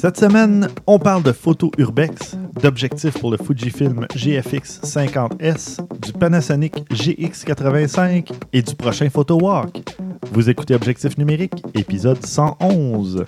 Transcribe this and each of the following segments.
Cette semaine, on parle de photo urbex, d'objectifs pour le Fujifilm GFX 50S, du Panasonic GX85 et du prochain Photo Walk. Vous écoutez Objectif numérique, épisode 111.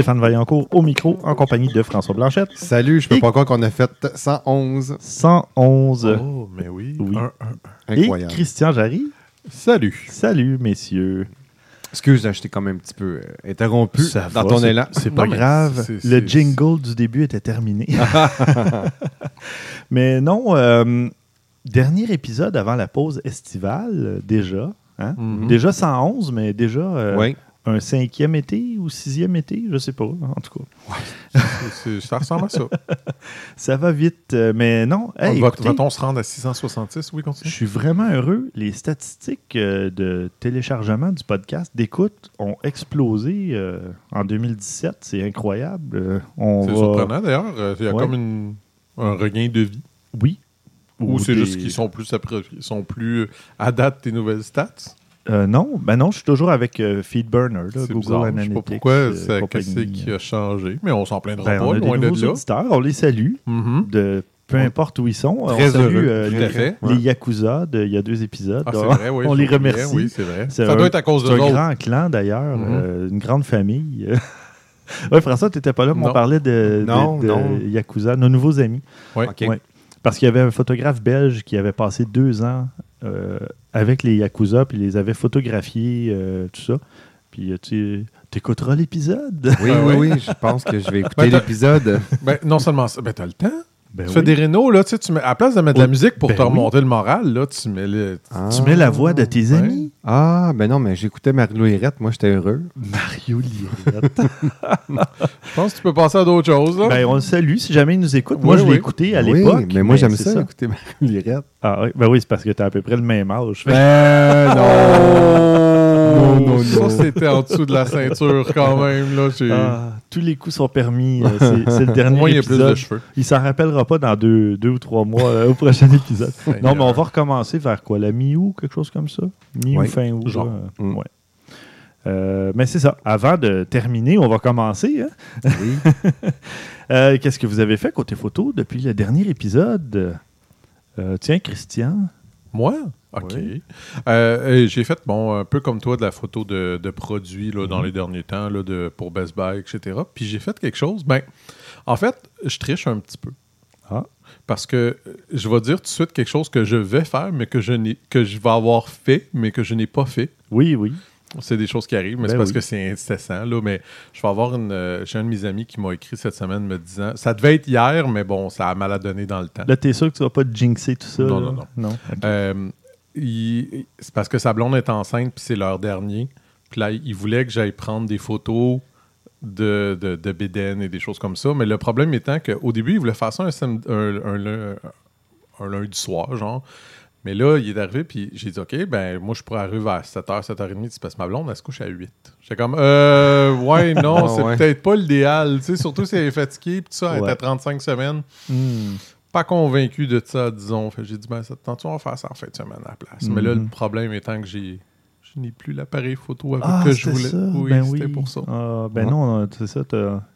Stéphane Vaillancourt au micro en compagnie de François Blanchette. Salut, je peux Et- pas croire qu'on a fait 111. 111. Oh, mais oui. Oui. Un, un. et Incroyable. Christian Jarry. Salut. Salut, messieurs. Excuse, j'étais quand même un petit peu euh, interrompu Ça dans va, ton élan. C'est pas Non, grave. Le jingle du début était terminé. mais non, euh, dernier épisode avant la pause estivale, déjà. hein? Mhm. Déjà 111, mais déjà euh, Oui. Un cinquième été ou sixième été, je sais pas. En tout cas, ça ressemble à ça. ça va vite. euh, mais non, hey, va- écoutez, Va-t-on se rendre à 666? Oui, Je continue. suis vraiment heureux. Les statistiques euh, de téléchargement du podcast, d'écoute, ont explosé euh, en 2017. C'est incroyable. On C'est va- surprenant d'ailleurs. Il y a Ouais. comme une- un regain de vie. Oui. Ou c'est des- juste qu'ils sont plus, sont plus à date tes nouvelles stats? Euh, non, ben non, je suis toujours avec euh, FeedBurner, là, Google bizarre. Je Analytics. sais pas pourquoi, euh, ça- qu'est-ce qui a changé. Mais on s'en plaindra Ben, pas, on a loin des de nouveaux là. auditeurs, on les salue, Mhm. de peu importe où ils sont. on salue heureux, euh, tout les, à fait. les Yakuza de- il y a deux épisodes. Ah, Donc, vrai, oui. on je les remercie. Oui, c'est vrai. Ça un- doit être à cause de C'est un l'autre. grand clan d'ailleurs, Mhm. euh, une grande famille. oui, François, tu n'étais pas là, mais on parlait de, de- Non, de non. Yakuza, nos nouveaux amis. Ouais. Parce qu'il y avait un photographe belge qui avait passé deux ans avec les Yakuza, puis les avait photographiés, euh, tout ça. Puis euh, tu écouteras l'épisode. Oui, Ah oui, oui, je pense que je vais écouter Ben, l'épisode. Ben, non seulement ça, ben, t'as le temps. Ben tu oui. fais des rénaux, là, tu sais, tu mets, à la place de mettre de la musique pour ben te oui. remonter le moral, là, tu mets le. Tu mets la voix de tes Ouais. amis? Ah, ben non, mais j'écoutais Marie-Lou Hérette, moi j'étais heureux. Mario Lirette. Je pense que tu peux passer à d'autres choses, là. ben, on le salue si jamais il nous écoute. Moi, Oui, je l'ai écouté à Oui, l'époque. mais moi j'aime ça, écouter Hérette. Ah, oui. Ben oui, c'est parce que tu as à peu près le même âge. Ben non! Non, non, ça, c'était en dessous de la ceinture quand même, là. Ah, tous les coups sont permis. euh, C'est le dernier Moi, il y a plus épisode. de cheveux. Il s'en rappellera pas dans deux, deux ou trois mois euh, au prochain épisode. Non, mais on va recommencer vers quoi? La mi-août, quelque chose comme ça? Mi-août, Oui, fin août. genre. Mm. Ouais. Euh, mais c'est ça. Avant de terminer, on va commencer. hein? Oui. Euh, Qu'est-ce que vous avez fait côté photo depuis le dernier épisode? Euh, Tiens, Christian. Moi? OK. Oui. Euh, j'ai fait, bon, un peu comme toi, de la photo de, de produits là, Mhm. dans les derniers temps, là, de, pour Best Buy, etc. Puis j'ai fait quelque chose. Ben, en fait, je triche un petit peu. Ah. Parce que je vais dire tout de suite quelque chose que je vais faire, mais que je, n'ai- que je vais avoir fait, mais que je n'ai pas fait. Oui, oui. C'est des choses qui arrivent, mais Ben c'est parce oui. que c'est incessant. Là, mais je vais avoir une. euh, J'ai un de mes amis qui m'a écrit cette semaine me disant Ça devait être hier, mais bon, ça a mal à donner dans le temps. Là, t'es sûr que tu vas pas te jinxer tout ça Non, là? non, non. Euh, c'est parce que sa blonde est enceinte, puis c'est leur dernier. Puis là, il voulait que j'aille prendre des photos de, de, de et des choses comme ça. Mais le problème étant qu'au début, il voulait faire ça un, samedi- un, un lun- un lundi soir, genre. Mais là, il est arrivé, puis j'ai dit, OK, ben moi, je pourrais arriver vers 7h, 7h30, c'est parce que ma blonde, elle se couche à 8. J'étais comme, euh, ouais, non, Ah, c'est ouais. peut-être pas l'idéal, tu sais, surtout si elle est fatiguée, puis tout ça, elle Ouais. était à 35 semaines Hmm. pas convaincu de ça, disons. J'ai dit, ben, ça te tente, on va faire ça en fin de semaine à la place. Mais là, le problème étant que j'ai. Je n'ai plus l'appareil photo avec Ah, que je voulais. ça. Oui, ben c'était oui. pour ça. Ah, ben Ouais. non, c'est ça.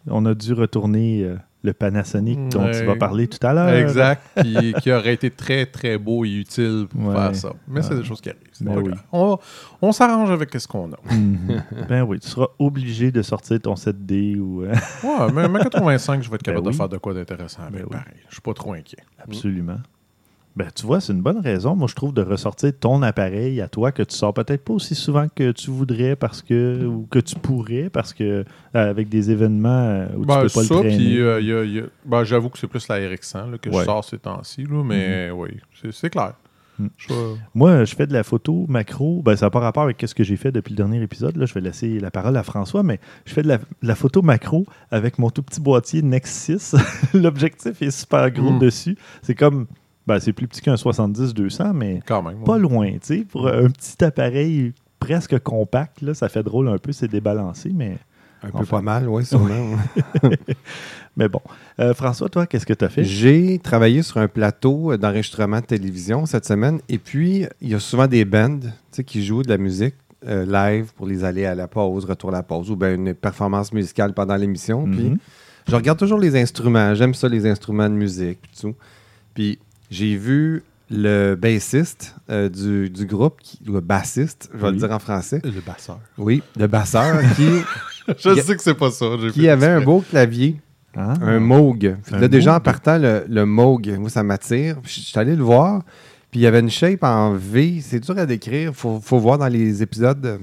On a dû retourner euh, le Panasonic dont tu vas parler tout à l'heure. Exact. Puis qui aurait été très, très beau et utile pour Ouais. faire ça. Mais c'est des choses qui arrivent. Ben oui. On, on s'arrange avec ce qu'on a. Mhm. ben oui, tu seras obligé de sortir ton 7D ou. euh, Ouais, mais ma 85, je vais être Ben capable oui. de faire de quoi d'intéressant avec. Ben oui. Pareil. Je suis pas trop inquiet. Absolument. Ben, tu vois, c'est une bonne raison, moi, je trouve, de ressortir ton appareil à toi que tu sors peut-être pas aussi souvent que tu voudrais parce que ou que tu pourrais parce que euh, avec des événements euh, où Ben, tu peux pas ça, le traîner. euh, il y a- il y a- ben, j'avoue que c'est plus la RX100 là, que Ouais. je sors ces temps-ci, là, mais oui, c'est- clair. Mhm. Je- Moi, je fais de la photo macro. Ben, ça n'a pas rapport avec ce que j'ai fait depuis le dernier épisode. Là. Je vais laisser la parole à François, mais je fais de la, de la photo macro avec mon tout petit boîtier Nex 6. L'objectif est super gros Mm. dessus. C'est comme. Ben, c'est plus petit qu'un 70-200, mais Quand même. pas loin, tu sais, pour un petit appareil presque compact. Là, ça fait drôle un peu, c'est débalancé, mais, Un peu pas mal, oui, sûrement. mais bon. Euh, François, toi, qu'est-ce que tu as fait? J'ai travaillé sur un plateau d'enregistrement de télévision cette semaine. Et puis, il y a souvent des bands tu sais, qui jouent de la musique euh, live pour les aller à la pause, retour à la pause, ou bien une performance musicale pendant l'émission. Puis, Mhm. je regarde toujours les instruments. J'aime ça, les instruments de musique. Puis, tout. Puis j'ai vu le bassiste euh, du, du groupe, qui, le bassiste, je vais Oui. le dire en français. Le basseur. Oui, le basseur qui, Je sais que c'est pas ça. qui avait un beau clavier. Ah. Un Moog. Un là, déjà, en Moog. partant, le, le Moog, moi, ça m'attire. Je suis allé le voir. Puis il y avait une shape en V. C'est dur à décrire. Il faut, faut voir dans les épisodes,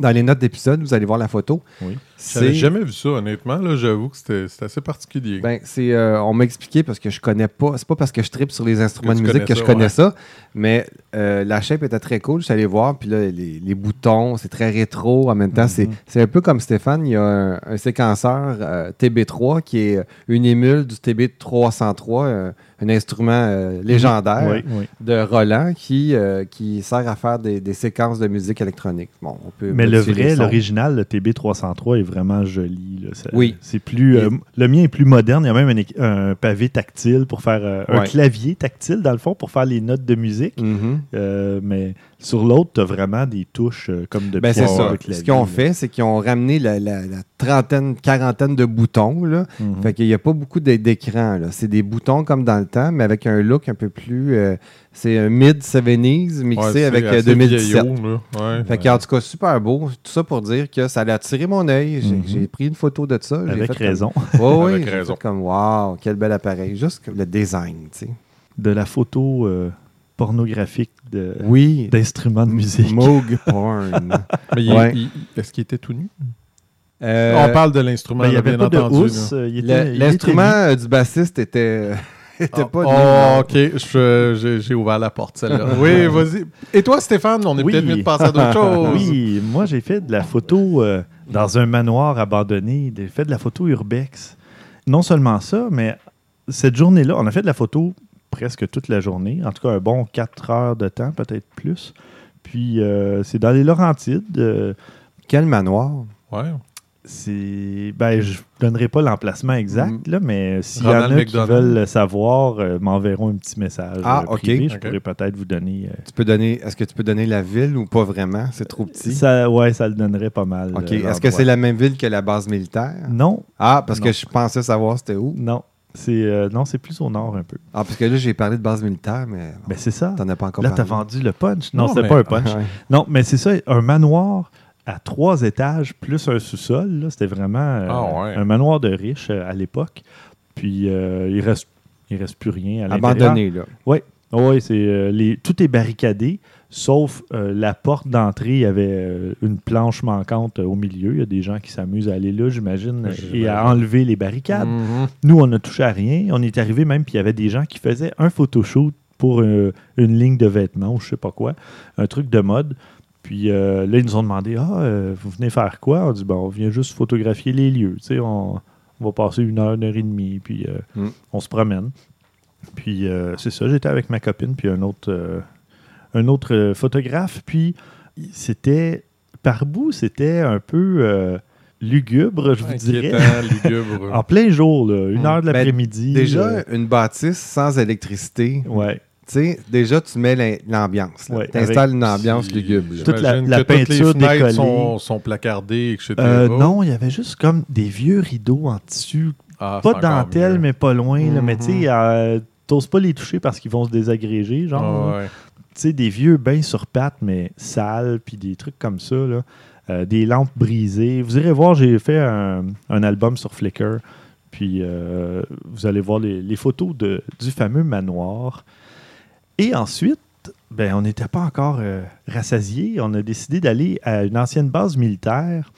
dans les notes d'épisode, vous allez voir la photo. Oui. J'avais jamais vu ça, honnêtement. Là, j'avoue que c'était assez particulier. ben, c'est, euh, on m'a expliqué parce que je connais pas. C'est pas parce que je tripe sur les instruments de musique que je connais ouais. ça. Mais euh, la shape était très cool. Je suis allé voir. Puis là, les, les boutons, c'est très rétro. En même temps, c'est, Mhm. c'est un peu comme Stéphane. Il y a un, un séquenceur euh, TB3 qui est une émule du TB303, euh, un instrument euh, légendaire. Oui, oui. de Roland qui, euh, qui sert à faire des, des séquences de musique électronique. Bon, on peut Mais le vrai, l'original, le TB303 est vraiment joli. là. Ça- Oui. C'est plus. euh, le mien est plus moderne. Il y a même un, pavé tactile pour faire. un clavier tactile, dans le fond, pour faire les notes de musique. Mhm. Euh, mais sur l'autre, tu as vraiment des touches euh, comme de Ben, c'est piano ça. de clavier, Ce qu'ils ont là. fait, c'est qu'ils ont ramené la, la- la trentaine, quarantaine de boutons. Là. Mhm. Fait qu'il n'y a pas beaucoup d'é- d'écran. C'est des boutons comme dans le temps, mais avec un look un peu plus. euh, c'est un mid-70s Ouais, mixé avec euh, assez 2017. vieillot, là. Ouais. Fait qu'en tout cas, super beau. Tout ça pour dire que ça a attiré mon œil. J'ai Mhm. pris une photo de ça. J'ai Avec fait comme- raison. Ouais, ouais, Avec j'ai raison. fait comme, wow, quel bel appareil. Juste le design, tu sais. De la photo euh, pornographique de- Oui. d'instruments de musique. Moog porn. Mais il- Ouais. il- est-ce qu'il était tout nu? Euh, On parle de l'instrument, Ben, il là, avait bien pas de entendu. housse. euh, il était- le- il était L'instrument euh, du bassiste était, était Ah, pas nu, oh, ok, je- j'ai j'ai ouvert la porte, celle-là. oui, vas-y. Et toi, Stéphane, on est Oui. peut-être mieux de passer à d'autres choses. Oui, moi j'ai fait de la photo euh, dans un manoir abandonné. J'ai fait de la photo urbex. Non seulement ça, mais cette journée-là, on a fait de la photo presque toute la journée. En tout cas, un bon 4 heures de temps, peut-être plus. Puis euh, c'est dans les Laurentides. euh, Quel manoir? Ouais. c'est. Ben, je donnerai pas l'emplacement exact, là, mais s'il y en a qui veulent le savoir, euh, m'enverront un petit message Ah, ok. privé. Je Ok. pourrais peut-être vous donner. euh, Tu peux donner, est-ce que tu peux donner la ville ou pas vraiment? C'est trop petit. ça, ouais, ça le donnerait pas mal. OK. euh, Est-ce que l'endroit. c'est la même ville que la base militaire? Non, Ah, parce Non. que je pensais savoir c'était où. non. C'est euh, non, c'est plus au nord un peu. Ah, parce que là, j'ai parlé de base militaire, mais Ben c'est ça. t'en as pas encore Là, t'as vendu le punch. Non, Non, c'était mais- pas un punch. Ouais. Non, mais c'est ça, un manoir à trois étages plus un sous-sol. là, C'était vraiment euh, Ah ouais. un manoir de riches euh, à l'époque. Puis euh, il reste il reste plus rien à l'intérieur. Abandonné, là. Oui, c'est euh, les tout est barricadé, sauf euh, la porte d'entrée. Il y avait euh, une planche manquante euh, au milieu. Il y a des gens qui s'amusent à aller là, j'imagine, et à enlever les barricades. Mhm. Nous, on n'a touché à rien. On est arrivé même, puis il y avait des gens qui faisaient un photoshoot pour une ligne de vêtements ou je sais pas quoi, un truc de mode. Puis là, ils nous ont demandé Ah, vous venez faire quoi On dit Bon, on vient juste photographier les lieux. Tu sais, on, on va passer une heure, une heure et demie, puis Mm. on se promène. Puis c'est ça, j'étais avec ma copine, puis un autre, un autre euh, photographe. Puis c'était, par bout, c'était un peu euh, lugubre, je vous dirais. Lugubre. En plein jour, là, une heure de Ben, l'après-midi. Déjà, euh, une bâtisse sans électricité, ouais. tu sais, déjà, tu mets l'ambiance. Ouais, tu installes avec- une ambiance lugubre. là. Toute la- j'imagine la que toutes peinture les fenêtres décollée. sont, sont placardées, etc. Euh, non, il y avait juste comme des vieux rideaux en tissu. Ah, Pas de dentelle, mieux. mais pas loin. là, mais Mhm. tu sais, euh, t'oses pas les toucher parce qu'ils vont se désagréger. Genre, Ah, ouais. Tu sais, des vieux bains sur pattes, mais sales, puis des trucs comme ça. Là. Euh, des lampes brisées. Vous irez voir, j'ai fait un, un album sur Flickr. Puis euh, vous allez voir les, les photos de, du fameux manoir. Et ensuite, ben, on n'était pas encore euh, rassasiés. On a décidé d'aller à une ancienne base militaire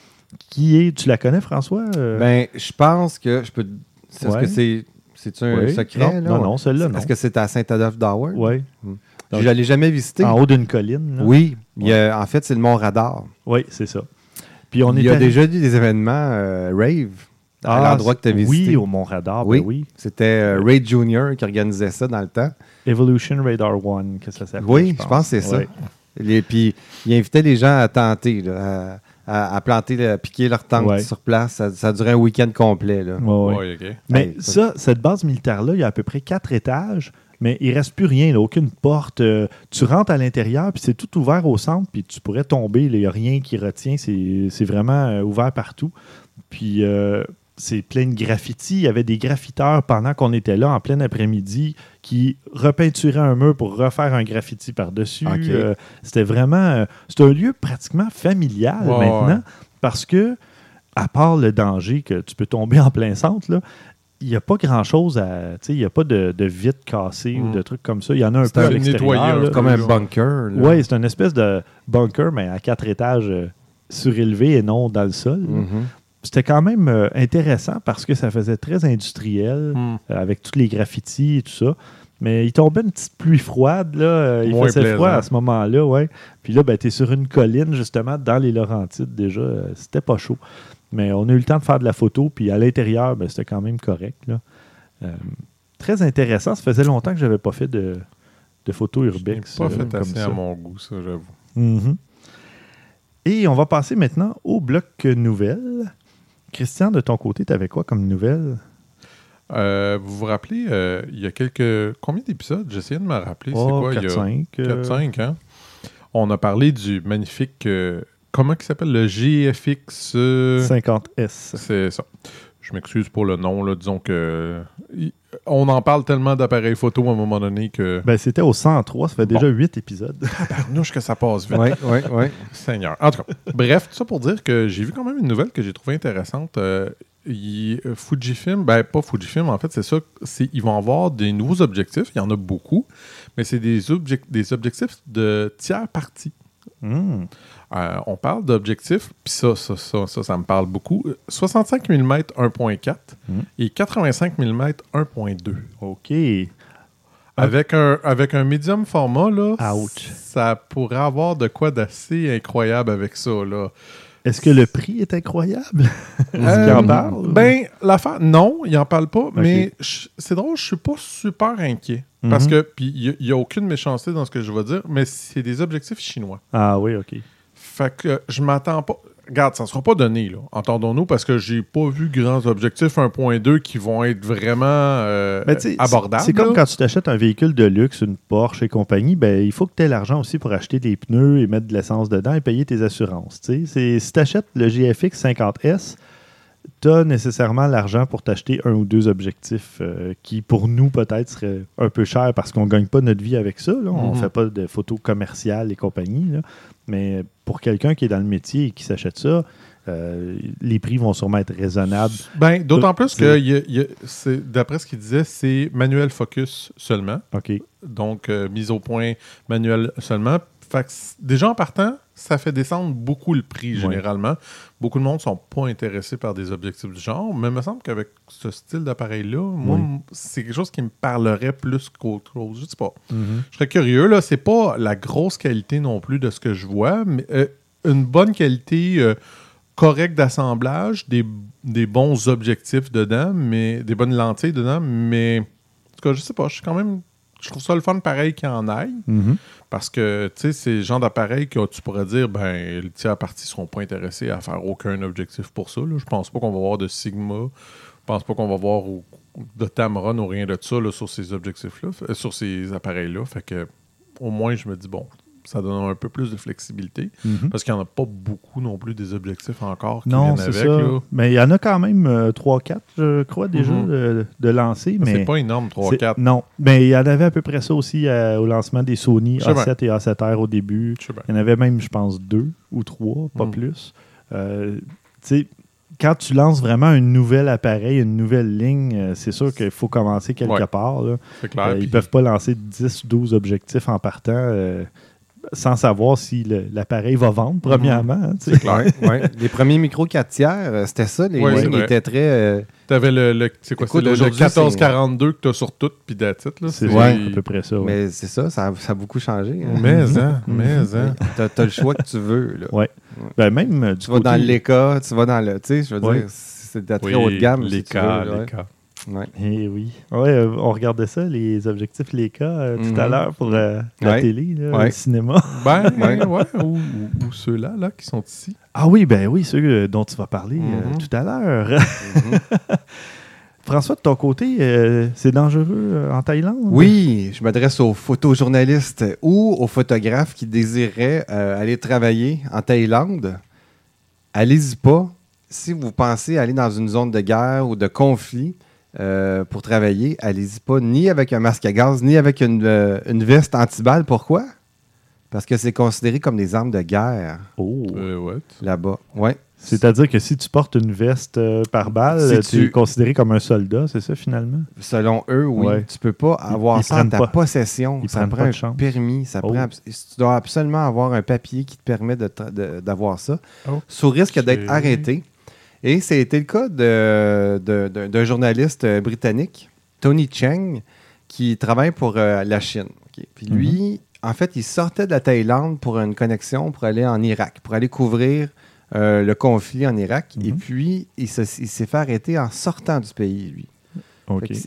qui est. Tu la connais, François Euh, Ben, je pense que je peux. Est-ce Ouais. que c'est. Un oui. secret, non, là? non, non, celle-là, non. Est-ce que c'est à Saint-Adolphe d'Howard? Oui. Je l'ai jamais visité. En haut d'une colline. là. Oui. Il y a- en fait, c'est le Mont Radar. Oui, c'est ça. Puis on il y a déjà eu des événements euh, rave à Ah, l'endroit que tu as visité. Oui, au Mont Radar, ben Oui. oui. C'était euh, Ray Jr. qui organisait ça dans le temps. Evolution Radar One, que ça s'appelle. Oui, je pense que c'est ça. Ouais. Les- puis il invitait les gens à tenter, là, à, planter, à piquer leur tente Ouais. sur place. Ça, ça durait un week-end complet. Là. Ouais, ouais. Ouais, ok. Mais ça, cette base militaire-là, il y a à peu près quatre étages, mais il reste plus rien, là, aucune porte. Euh, tu rentres à l'intérieur, puis c'est tout ouvert au centre, puis tu pourrais tomber. Il n'y a rien qui retient. C'est vraiment euh, ouvert partout. Puis euh, c'est plein de graffitis. Il y avait des graffiteurs pendant qu'on était là, en plein après-midi, qui repeinturaient un mur pour refaire un graffiti par-dessus. C'était vraiment... c'est un lieu pratiquement familial maintenant, parce que, à part le danger que tu peux tomber en plein centre, là, il n'y a pas grand-chose à... tu sais, Il n'y a pas de, de vitre cassée ou Mm. de trucs comme ça. Il y en a un C'est peu un à l'extérieur. Comme un bunker. Oui, c'est une espèce de bunker, mais à quatre étages euh, surélevés et non dans le sol. Mhm. C'était quand même euh, intéressant parce que ça faisait très industriel Hmm. euh, avec tous les graffitis et tout ça. Mais il tombait une petite pluie froide, là. il Moins faisait plaisant. froid à ce moment-là, ouais. Puis là, ben, tu es sur une colline, justement, dans les Laurentides déjà. euh, c'était pas chaud. Mais on a eu le temps de faire de la photo, puis à l'intérieur, ben, c'était quand même correct, là. Euh, très intéressant. Ça faisait longtemps que j'avais pas fait de, de photos J'ai urbex. pas euh, fait assez à mon goût, ça, j'avoue. Mhm. Et on va passer maintenant au bloc nouvelles. Christian, de ton côté, tu avais quoi comme nouvelles? Euh, vous vous rappelez, il y a quelques. Combien d'épisodes? J'essayais de me rappeler. c'est Oh, quoi il y a 4-5. euh, 4-5, hein? On a parlé du magnifique. Euh, comment il s'appelle? Le GFX. euh, 50S. C'est ça. Je m'excuse pour le nom, là. Disons que. On en parle tellement d'appareils photo à un moment donné que. Ben, c'était au 103, ça fait déjà 8 épisodes. Barnouche que ça passe vite. Oui, oui, oui. Seigneur. En tout cas, bref, tout ça pour dire que j'ai vu quand même une nouvelle que j'ai trouvée intéressante. Euh, il- euh, Fujifilm, ben pas Fujifilm, en fait, c'est ça. c'est- Ils vont avoir des nouveaux objectifs. Il y en a beaucoup, mais c'est des, des objectifs de tiers partie. Hmm. Euh, on parle d'objectifs, puis ça ça, ça, ça, ça me parle beaucoup. 65 mm 1.4 Mhm. et 85 mm 1.2. OK. Avec un, avec un médium format, là, Ouch. ça pourrait avoir de quoi d'assez incroyable avec ça. Là. Est-ce que le prix est incroyable? Est-ce Euh, qu'il en parle? Ben, l'affaire, non, il en parle pas, mais c'est drôle, je suis pas super inquiet. Parce Mhm. que, puis il n'y a, aucune méchanceté dans ce que je vais dire, mais c'est des objectifs chinois. Ah oui, OK. Fait que je m'attends pas. Regarde, ça ne sera pas donné, là. Entendons-nous, parce que j'ai pas vu grands objectifs 1.2 qui vont être vraiment euh, abordables. C'est comme quand tu t'achètes un véhicule de luxe, une Porsche et compagnie, ben, il faut que tu aies l'argent aussi pour acheter des pneus et mettre de l'essence dedans et payer tes assurances. Si tu achètes le GFX 50S, tu as nécessairement l'argent pour t'acheter un ou deux objectifs euh, qui, pour nous, peut-être, seraient un peu chers parce qu'on ne gagne pas notre vie avec ça. là. On ne Mhm. fait pas de photos commerciales et compagnie. là. Mais pour quelqu'un qui est dans le métier et qui s'achète ça, euh, les prix vont sûrement être raisonnables. Ben, d'autant plus que, d'après ce qu'il disait, c'est manuel focus seulement. OK. Donc, euh, mise au point manuel seulement. Fait que c- déjà en partant, ça fait descendre beaucoup le prix généralement. Beaucoup de monde ne sont pas intéressés par des objectifs du genre, mais il me semble qu'avec ce style d'appareil-là, moi, Oui. c'est quelque chose qui me parlerait plus qu'autre chose. Je sais pas. Mhm. Je serais curieux, là. C'est pas la grosse qualité non plus de ce que je vois, mais euh, une bonne qualité euh, correcte d'assemblage, des, des bons objectifs dedans, mais des bonnes lentilles dedans, mais en tout cas, je sais pas, je suis quand même. Je trouve ça le fun pareil qu'il y en aille. Mhm. Parce que, tu sais, c'est le genre d'appareil que tu pourrais dire, ben, les tiers parties seront pas intéressés à faire aucun objectif pour ça. Là. Je pense pas qu'on va voir de Sigma. Je pense pas qu'on va voir au- de Tamron ou rien de ça là, sur ces objectifs-là, euh, sur ces appareils-là. Fait que, au moins, je me dis, bon, ça donne un peu plus de flexibilité. Mhm. Parce qu'il n'y en a pas beaucoup non plus des objectifs encore qui Non, viennent c'est avec. ça. là. Mais il y en a quand même 3-4, je crois, déjà, Mhm. de, de lancés. Mais C'est pas énorme, c'est- 3-4. Non. Mais il y en avait à peu près ça aussi euh, au lancement des Sony Je sais A7 et A7R au début. Il y en avait même, je pense, deux ou trois, pas Mhm. plus. Euh, tu sais, quand tu lances vraiment un nouvel appareil, une nouvelle ligne, euh, c'est sûr qu'il faut commencer quelque Ouais. part. là. C'est clair. Euh, ils peuvent pas lancer 10 ou 12 objectifs en partant euh, sans savoir si l'appareil va vendre, premièrement. hein, tu. C'est clair. Ouais. Les premiers micros 4 tiers, euh, c'était ça. Les Ouais, lignes étaient très. euh, T'avais le, le, c'est quoi, Écoute, le, le aujourd'hui, 1442 que t'as sur tout, puis là. C'est Ouais. à peu près ça. ouais. Mais c'est ça, ça a, ça a beaucoup changé. hein. Mais, hein, Mhm. mais, hein. T'as as le choix que tu veux. Là. Ouais. Ben, même euh, du Tu vas côté- dans l'EK, tu vas dans le. Tu sais, je veux Ouais. dire, c'est de la très Oui, haute gamme. si Les cas, les ouais. cas. Eh oui. Ouais, euh, on regardait ça, les objectifs Leica, euh, tout à Mhm. l'heure pour euh, la Ouais. télé, là, Ouais. le cinéma. Ben, Ouais. Ou, ou- ou ceux-là, là, qui sont ici. Ah oui, ben oui, ceux dont tu vas parler Mhm. tout à l'heure. Mhm. François, de ton côté, c'est dangereux en Thaïlande? Oui, je m'adresse aux photojournalistes ou aux photographes qui désiraient aller travailler en Thaïlande. Allez-y pas. Si vous pensez aller dans une zone de guerre ou de conflit euh, pour travailler, allez-y pas ni avec un masque à gaz, ni avec une, euh, une veste antiballe. Pourquoi? Parce que c'est considéré comme des armes de guerre Oh. Euh, ouais. là-bas. Ouais. C'est-à-dire que si tu portes une veste euh, par balle, Si tu es considéré comme un soldat, c'est ça finalement? Selon eux, oui. Ouais. Tu peux pas avoir ils ça en prennent ta pas- possession. ils ça prennent prend un chance. permis. Ça Oh. prend tu dois absolument avoir un papier qui te permet de tra- de- d'avoir ça. Oh. Sous risque d'être arrêté. Et ça a été le cas de- de- de- d'un journaliste euh, britannique, Tony Cheng, qui travaille pour euh, la Chine. Puis lui, en fait, il sortait de la Thaïlande pour une connexion pour aller en Irak, pour aller couvrir euh, le conflit en Irak. Et Mhm. puis, il se- il s'est fait arrêter en sortant du pays, lui.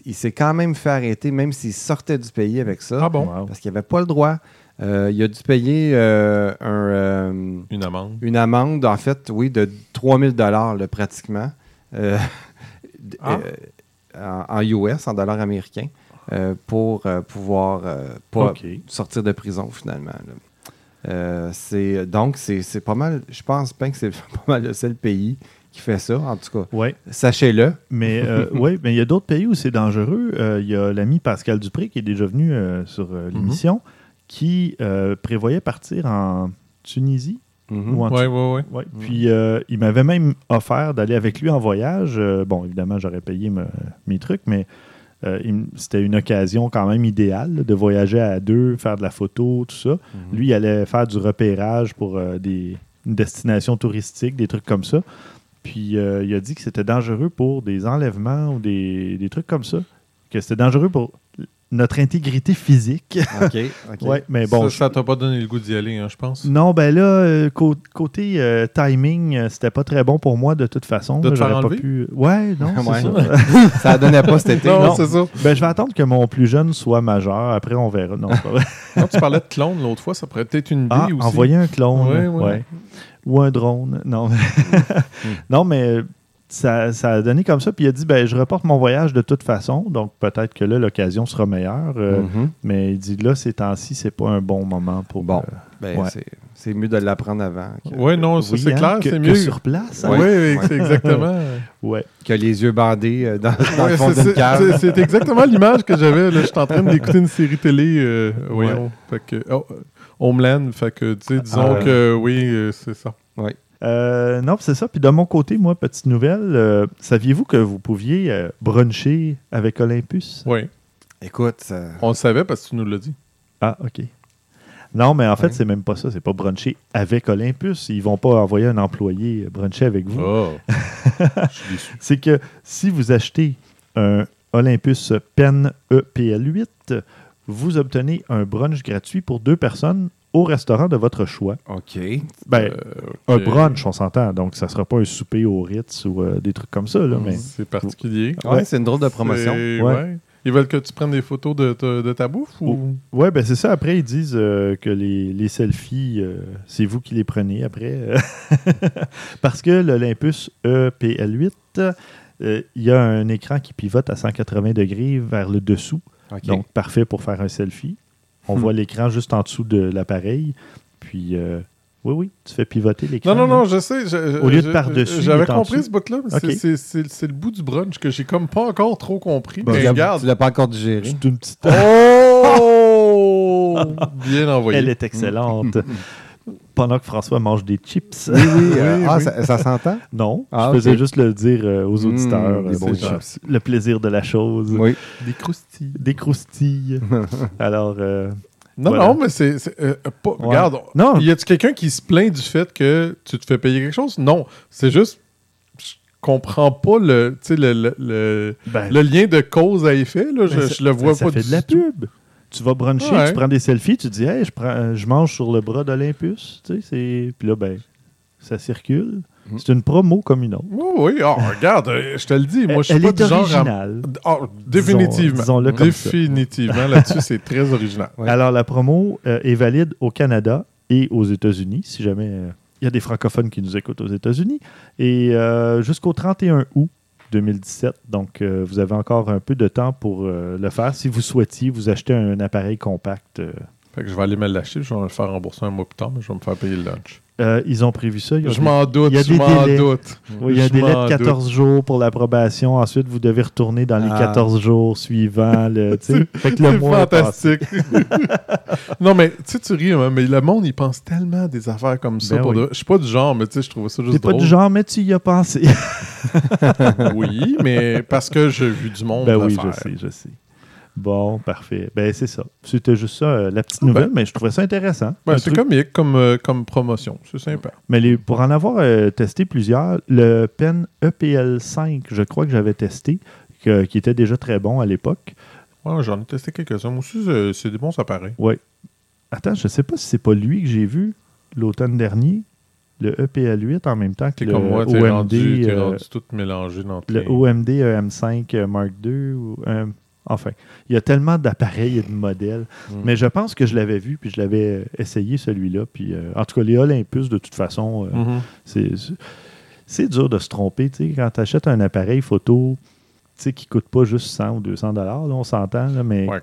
Il s'est quand même fait arrêter, même s'il sortait du pays avec ça, Ah bon? Parce qu'il n'avait pas le droit. Euh, il a dû payer euh, un, euh, Une amende. une amende, en fait, oui, de 3000 dollars pratiquement, Ah. en, en US, en dollars américains, pour pouvoir pas sortir de prison finalement. c'est donc c'est pas mal. Je pense bien que c'est pas mal le seul pays qui fait ça. En tout cas, Ouais, sachez-le. mais euh, ouais, mais il y a d'autres pays où c'est dangereux. Euh, Il y a l'ami Pascal Dupré qui est déjà venu euh, sur euh, l'émission qui euh, prévoyait partir en Tunisie ou en Ouais, ouais, ouais. Ouais. Puis euh, il m'avait même offert d'aller avec lui en voyage. Euh, bon, évidemment, j'aurais payé me- mes trucs, mais euh, c'était une occasion quand même idéale là, de voyager à deux, faire de la photo, tout ça. Mhm. Lui, il allait faire du repérage pour euh, des, une destination touristique, des trucs comme ça. Puis euh, il a dit que c'était dangereux pour des enlèvements ou des, des trucs comme ça. Que c'était dangereux pour notre intégrité physique. OK, OK. ouais, mais bon. ça, t'a pas donné le goût d'y aller, hein, je pense? non, ben là, euh, cô- côté euh, timing, euh, c'était pas très bon pour moi de toute façon. De j'aurais pas pu. Ouais, non, Ouais. ça. ça donnait pas cet été. Non, non. c'est ça. ben, je vais attendre que mon plus jeune soit majeur. Après, on verra. Non, c'est pas vrai. Non, tu parlais de clone l'autre fois, ça pourrait peut-être une idée Ah, aussi. envoyer un clone. Ouais, ouais. ouais. Ou un drone. Non, non mais ça, ça a donné comme ça. Puis il a dit ben, je reporte mon voyage de toute façon. Donc peut-être que là, l'occasion sera meilleure. euh, Mhm. Mais il dit là, ces temps-ci, c'est pas un bon moment pour. Bon. euh, Ben, Ouais. c'est- c'est mieux de l'apprendre avant que, Ouais, non, ça oui, c'est hein, clair, que- c'est que mieux. sur place. hein. Oui, oui, c'est exactement. Ouais. que les yeux bandés euh, dans, dans Ouais, le fond c'est- d'une c'est cave. c'est- c'est exactement l'image que j'avais. là. J'étais en train d'écouter une série télé. euh, voyons. Fait que, oh, Homeland. Fait que, tu sais, disons Ah que oui, euh, c'est ça. Euh, non, c'est ça. Puis de mon côté, moi, petite nouvelle, euh, saviez-vous que vous pouviez euh, bruncher avec Olympus? Oui. Écoute, ça- On le savait parce que tu nous l'as dit. Ah, OK. Non, mais en fait, Ouais. c'est même pas ça. C'est pas bruncher avec Olympus. Ils vont pas envoyer un employé bruncher avec vous. Oh. Je suis déçu. C'est que si vous achetez un Olympus Pen E EPL8, vous obtenez un brunch gratuit pour deux personnes au restaurant de votre choix. OK. Ben, Euh, un brunch, on s'entend. Donc, ça sera pas un souper au Ritz ou euh, des trucs comme ça. Là, mais... C'est particulier. Ouais, Ouais. c'est une drôle de promotion. C'est- Ouais. ouais. Ils veulent que tu prennes des photos de, ta- de ta bouffe ou? Ouais, ben c'est ça. Après, ils disent euh, que les, les selfies, euh, c'est vous qui les prenez après. Parce que l'Olympus E EPL8, euh, il y a un écran qui pivote à 180 degrés vers le dessous. OK. Donc, parfait pour faire un selfie. On Hmm. voit l'écran juste en dessous de l'appareil. Puis, euh, oui, oui, tu fais pivoter l'écran. Non, non, non, là. je sais. je- Au lieu de par-dessus, J'avais compris dessous. ce bout-là, mais c'est- Ok. c'est- c'est c'est le bout du brunch que j'ai comme pas encore trop compris. Bon, mais l'as- regarde. tu l'as pas encore digéré. C'est une petite... Oh! Bien envoyé. Elle est excellente. Pendant que François mange des chips. Oui, oui. euh, Oui, ah, oui. ça, ça s'entend? Non, Ah, je faisais juste le dire euh, aux auditeurs. Mmh, euh, des bon, bons je- chips. le plaisir de la chose. Oui. Des croustilles. Des croustilles. Alors, euh, Non, Voilà. non, mais c'est. euh, pas- Ouais. Regarde, Non. y a-tu quelqu'un qui se plaint du fait que tu te fais payer quelque chose? Non. C'est juste. Je comprends pas le, tu sais, le, le, le, ben, le lien de cause à effet. Là, je, ben, ça- je le vois ben, ça pas fait du de la tout. pub. Tu vas bruncher, Ouais. tu prends des selfies, tu dis, hey, je, prends, je mange sur le bras d'Olympus. Tu sais, c'est... Puis là, ben, ça circule. C'est une promo comme une autre. Oui, oui. Ah, regarde, euh, je te le dis. Moi, je suis pas du genre à. originale. Ah, définitivement. définitivement. Là-dessus, c'est très original. Ouais. Alors, la promo euh, est valide au Canada et aux États-Unis, si jamais euh, il y a des francophones qui nous écoutent aux États-Unis, et euh, jusqu'au 31 août 2017. Donc, euh, vous avez encore un peu de temps pour euh, le faire. Si vous souhaitiez vous acheter un appareil compact, euh, Fait que je vais aller me l'acheter. Je vais le faire rembourser un mois plus tard, mais je vais me faire payer le lunch. Euh, ils ont prévu ça. Ont Je m'en doute, il y a je des m'en délais. doute. Oui, il y a un Je délai m'en de 14 jours pour l'approbation. Ensuite, vous devez retourner dans les Ah. 14 jours suivants. Le, tu sais. fait que le C'est mois fantastique. non, mais tu tu ris, hein, mais le monde, il pense tellement à des affaires comme ça. Ben pour oui. de- Je suis pas du genre, mais tu sais, je trouve ça juste T'es pas drôle. du genre, mais tu y as pensé. Oui, mais parce que j'ai vu du monde ben oui, je sais, je sais. Bon, parfait. Ben c'est ça. C'était juste ça, euh, la petite Ah, nouvelle, ben. mais je trouvais ça intéressant. Ben, c'est truc- comique comme, euh, comme promotion. C'est sympa. Mais les- pour en avoir euh, testé plusieurs, le Pen EPL5, je crois que j'avais testé, que- qui était déjà très bon à l'époque. Ouais, J'en ai testé quelques-uns. Moi aussi, c'est- des bons appareils. Attends, je sais pas si c'est pas lui que j'ai vu l'automne dernier, le EPL8 en même temps que le comme moi, OMD, rendu, euh, rendu tout mélangé dans le OMD EM5 euh, Mark II. Ou, euh, enfin, il y a tellement d'appareils et de modèles. Mm. Mais je pense que je l'avais vu, puis je l'avais euh, essayé celui-là. Puis, euh, en tout cas, les Olympus, de toute façon, euh, Mhm. c'est- dur de se tromper. tu sais, Quand tu achètes un appareil photo tu sais, qui ne coûte pas juste 100 ou 200 dollars, on s'entend, mais Ouais,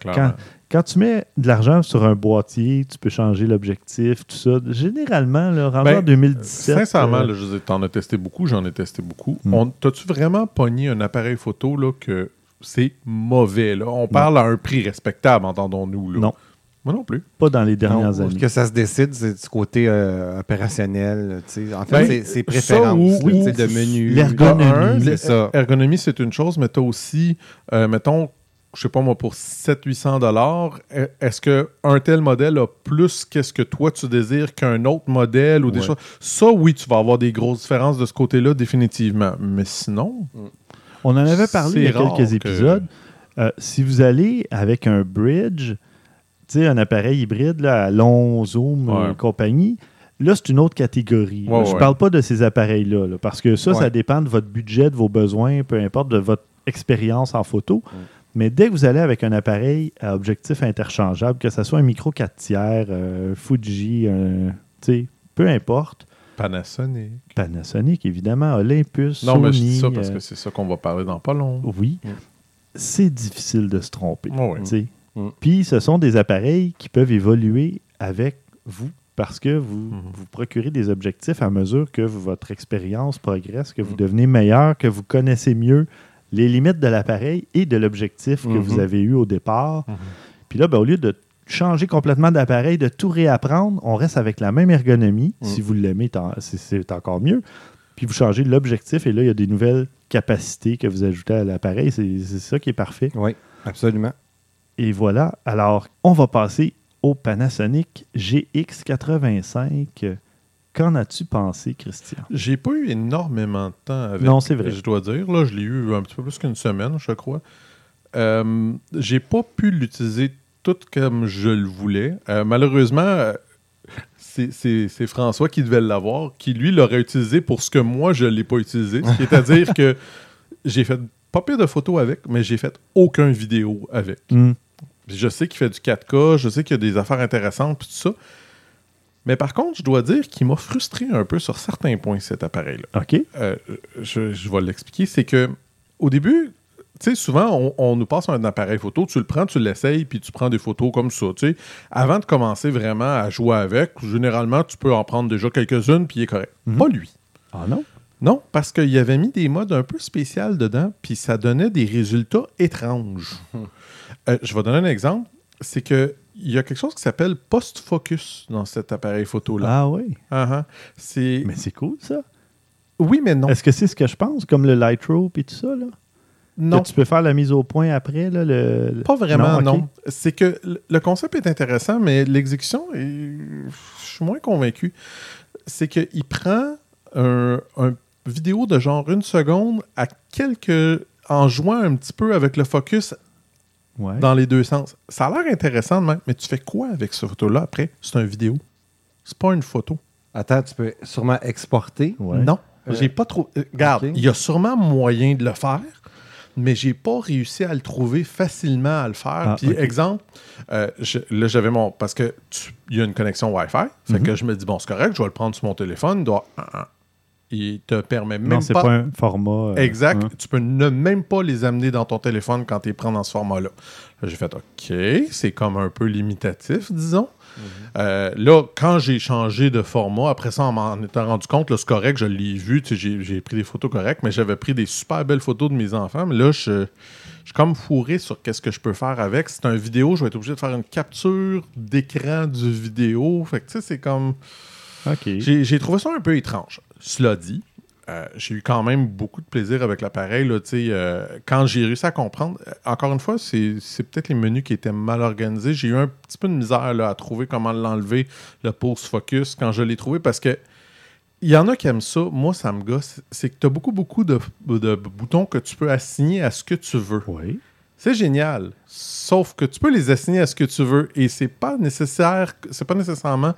quand, tu mets de l'argent sur un boîtier, tu peux changer l'objectif, tout ça. Généralement, rendu Ben, en 2017. Sincèrement, euh, dire, t'en as testé beaucoup, j'en ai testé beaucoup. Mm. On- T'as-tu vraiment pogné un appareil photo là, que c'est mauvais? Là? On parle à un prix respectable, entendons-nous. là. Non. Moi non plus. pas dans les dernières Non, années. Ce que ça se décide, c'est du côté euh, opérationnel. En fait, Ben, c'est- c'est ça préférences ou- tu sais, ou- de menu. l'ergonomie. Un, C'est ça. Ergonomie, c'est une chose, mais tu as aussi, euh, mettons, je sais pas moi, pour 700-800 dollars, e, est-ce qu'un tel modèle a plus qu'est-ce que toi tu désires qu'un autre modèle ou des Ouais. choses? Ça, oui, tu vas avoir des grosses différences de ce côté-là, définitivement. Mais sinon, On en avait parlé il y a quelques que- épisodes. Euh, si vous allez avec un bridge, un appareil hybride là, à long zoom Ouais. euh, compagnie, là, c'est une autre catégorie. Ouais, je ouais. parle pas de ces appareils-là, là, parce que ça, ça dépend de votre budget, de vos besoins, peu importe de votre expérience en photo. Mais dès que vous allez avec un appareil à objectif interchangeable, que ce soit un micro 4 tiers, euh, Fuji, sais, peu importe, Panasonic. Panasonic, évidemment, Olympus, Non, mais je dis ça parce euh, que c'est ça qu'on va parler dans pas long. oui, Mm. c'est difficile de se tromper. Ouais. tu sais. Mm. Puis ce sont des appareils qui peuvent évoluer avec vous parce que vous Mhm. vous procurez des objectifs à mesure que votre expérience progresse, que vous Mm. devenez meilleur, que vous connaissez mieux les limites de l'appareil et de l'objectif que Mhm. vous avez eu au départ. Mhm. Puis là, ben, au lieu de changer complètement d'appareil, de tout réapprendre, on reste avec la même ergonomie. Mm. Si vous l'aimez, tant- c'est- c'est encore mieux. Puis vous changez l'objectif et là, il y a des nouvelles capacités que vous ajoutez à l'appareil. C'est c'est ça qui est parfait. Oui, absolument. Et voilà. Alors, on va passer au Panasonic GX85. Qu'en as-tu pensé, Christian? J'ai pas eu énormément de temps avec. Non, c'est vrai. Je dois dire. Là, je l'ai eu un petit peu plus qu'une semaine, je crois. Euh, j'ai pas pu l'utiliser tout comme je le voulais. Euh, malheureusement, euh, c'est- François qui devait l'avoir, qui lui l'aurait utilisé pour ce que moi je l'ai pas utilisé. C'est-à-dire que j'ai fait pas pire de photos avec, mais j'ai fait aucun vidéo avec. Puis Je sais qu'il fait du 4K, je sais qu'il y a des affaires intéressantes, puis tout ça. Mais par contre, je dois dire qu'il m'a frustré un peu sur certains points, cet appareil-là. OK. Euh, je, je vais l'expliquer. C'est que au début, tu sais, souvent, on, on nous passe un appareil photo, tu le prends, tu l'essayes, puis tu prends des photos comme ça. Tu sais, avant de commencer vraiment à jouer avec, généralement, tu peux en prendre déjà quelques-unes, puis il est correct. Mhm. Pas lui. Ah non? Non, parce qu'il avait mis des modes un peu spéciaux dedans, puis ça donnait des résultats étranges. Euh, je vais donner un exemple. C'est que il y a quelque chose qui s'appelle post-focus dans cet appareil photo-là. Ah oui. Ah. C'est... Mais c'est cool, ça. Oui, mais non. Est-ce que c'est ce que je pense, comme le Lightrope et tout ça? Là? Non, Que tu peux faire la mise au point après? Là, le... le- pas vraiment, non. C'est que le- concept est intéressant, mais l'exécution, est- je suis moins convaincu. C'est qu'il prend un, un vidéo de genre une seconde à quelques... en jouant un petit peu avec le focus Ouais. dans les deux sens. Ça a l'air intéressant de même, mais tu fais quoi avec cette photo-là après? C'est une vidéo. C'est pas une photo. Attends, tu peux sûrement exporter? Ouais. Non. J'ai pas trop. euh, Regarde, ok. il y a sûrement moyen de le faire, mais j'ai pas réussi à le trouver facilement à le faire. Ah, Puis, exemple, euh, je- là, j'avais mon. Parce que il y a une connexion Wi-Fi. Fait Mhm. que je me dis, bon, c'est correct, je vais le prendre sur mon téléphone. Il, doit. Il te permet même Non, c'est pas. pas... un format. euh, Exact. hein. Tu peux ne même pas les amener dans ton téléphone quand tu les prends dans ce format-là. Là, J'ai fait OK, c'est comme un peu limitatif, disons. Euh, là, quand j'ai changé de format, après ça, en m'en étant rendu compte, là, c'est correct, je l'ai vu, tu sais, j'ai j'ai pris des photos correctes, mais j'avais pris des super belles photos de mes enfants. Mais là, je, je suis comme fourré sur qu'est-ce que je peux faire avec. C'est un vidéo, je vais être obligé de faire une capture d'écran du vidéo. Fait que, tu sais, c'est comme. J'ai trouvé ça un peu étrange. Cela dit, euh, j'ai eu quand même beaucoup de plaisir avec l'appareil. euh, quand j'ai réussi à comprendre, euh, encore une fois, c'est c'est peut-être les menus qui étaient mal organisés. J'ai eu un petit peu de misère là, à trouver comment l'enlever, le pause focus, quand je l'ai trouvé, parce que il y en a qui aiment ça. Moi, ça me gosse. C'est que tu as beaucoup, beaucoup de, de boutons que tu peux assigner à ce que tu veux. Oui. C'est génial. Sauf que tu peux les assigner à ce que tu veux et c'est pas nécessaire, c'est pas nécessairement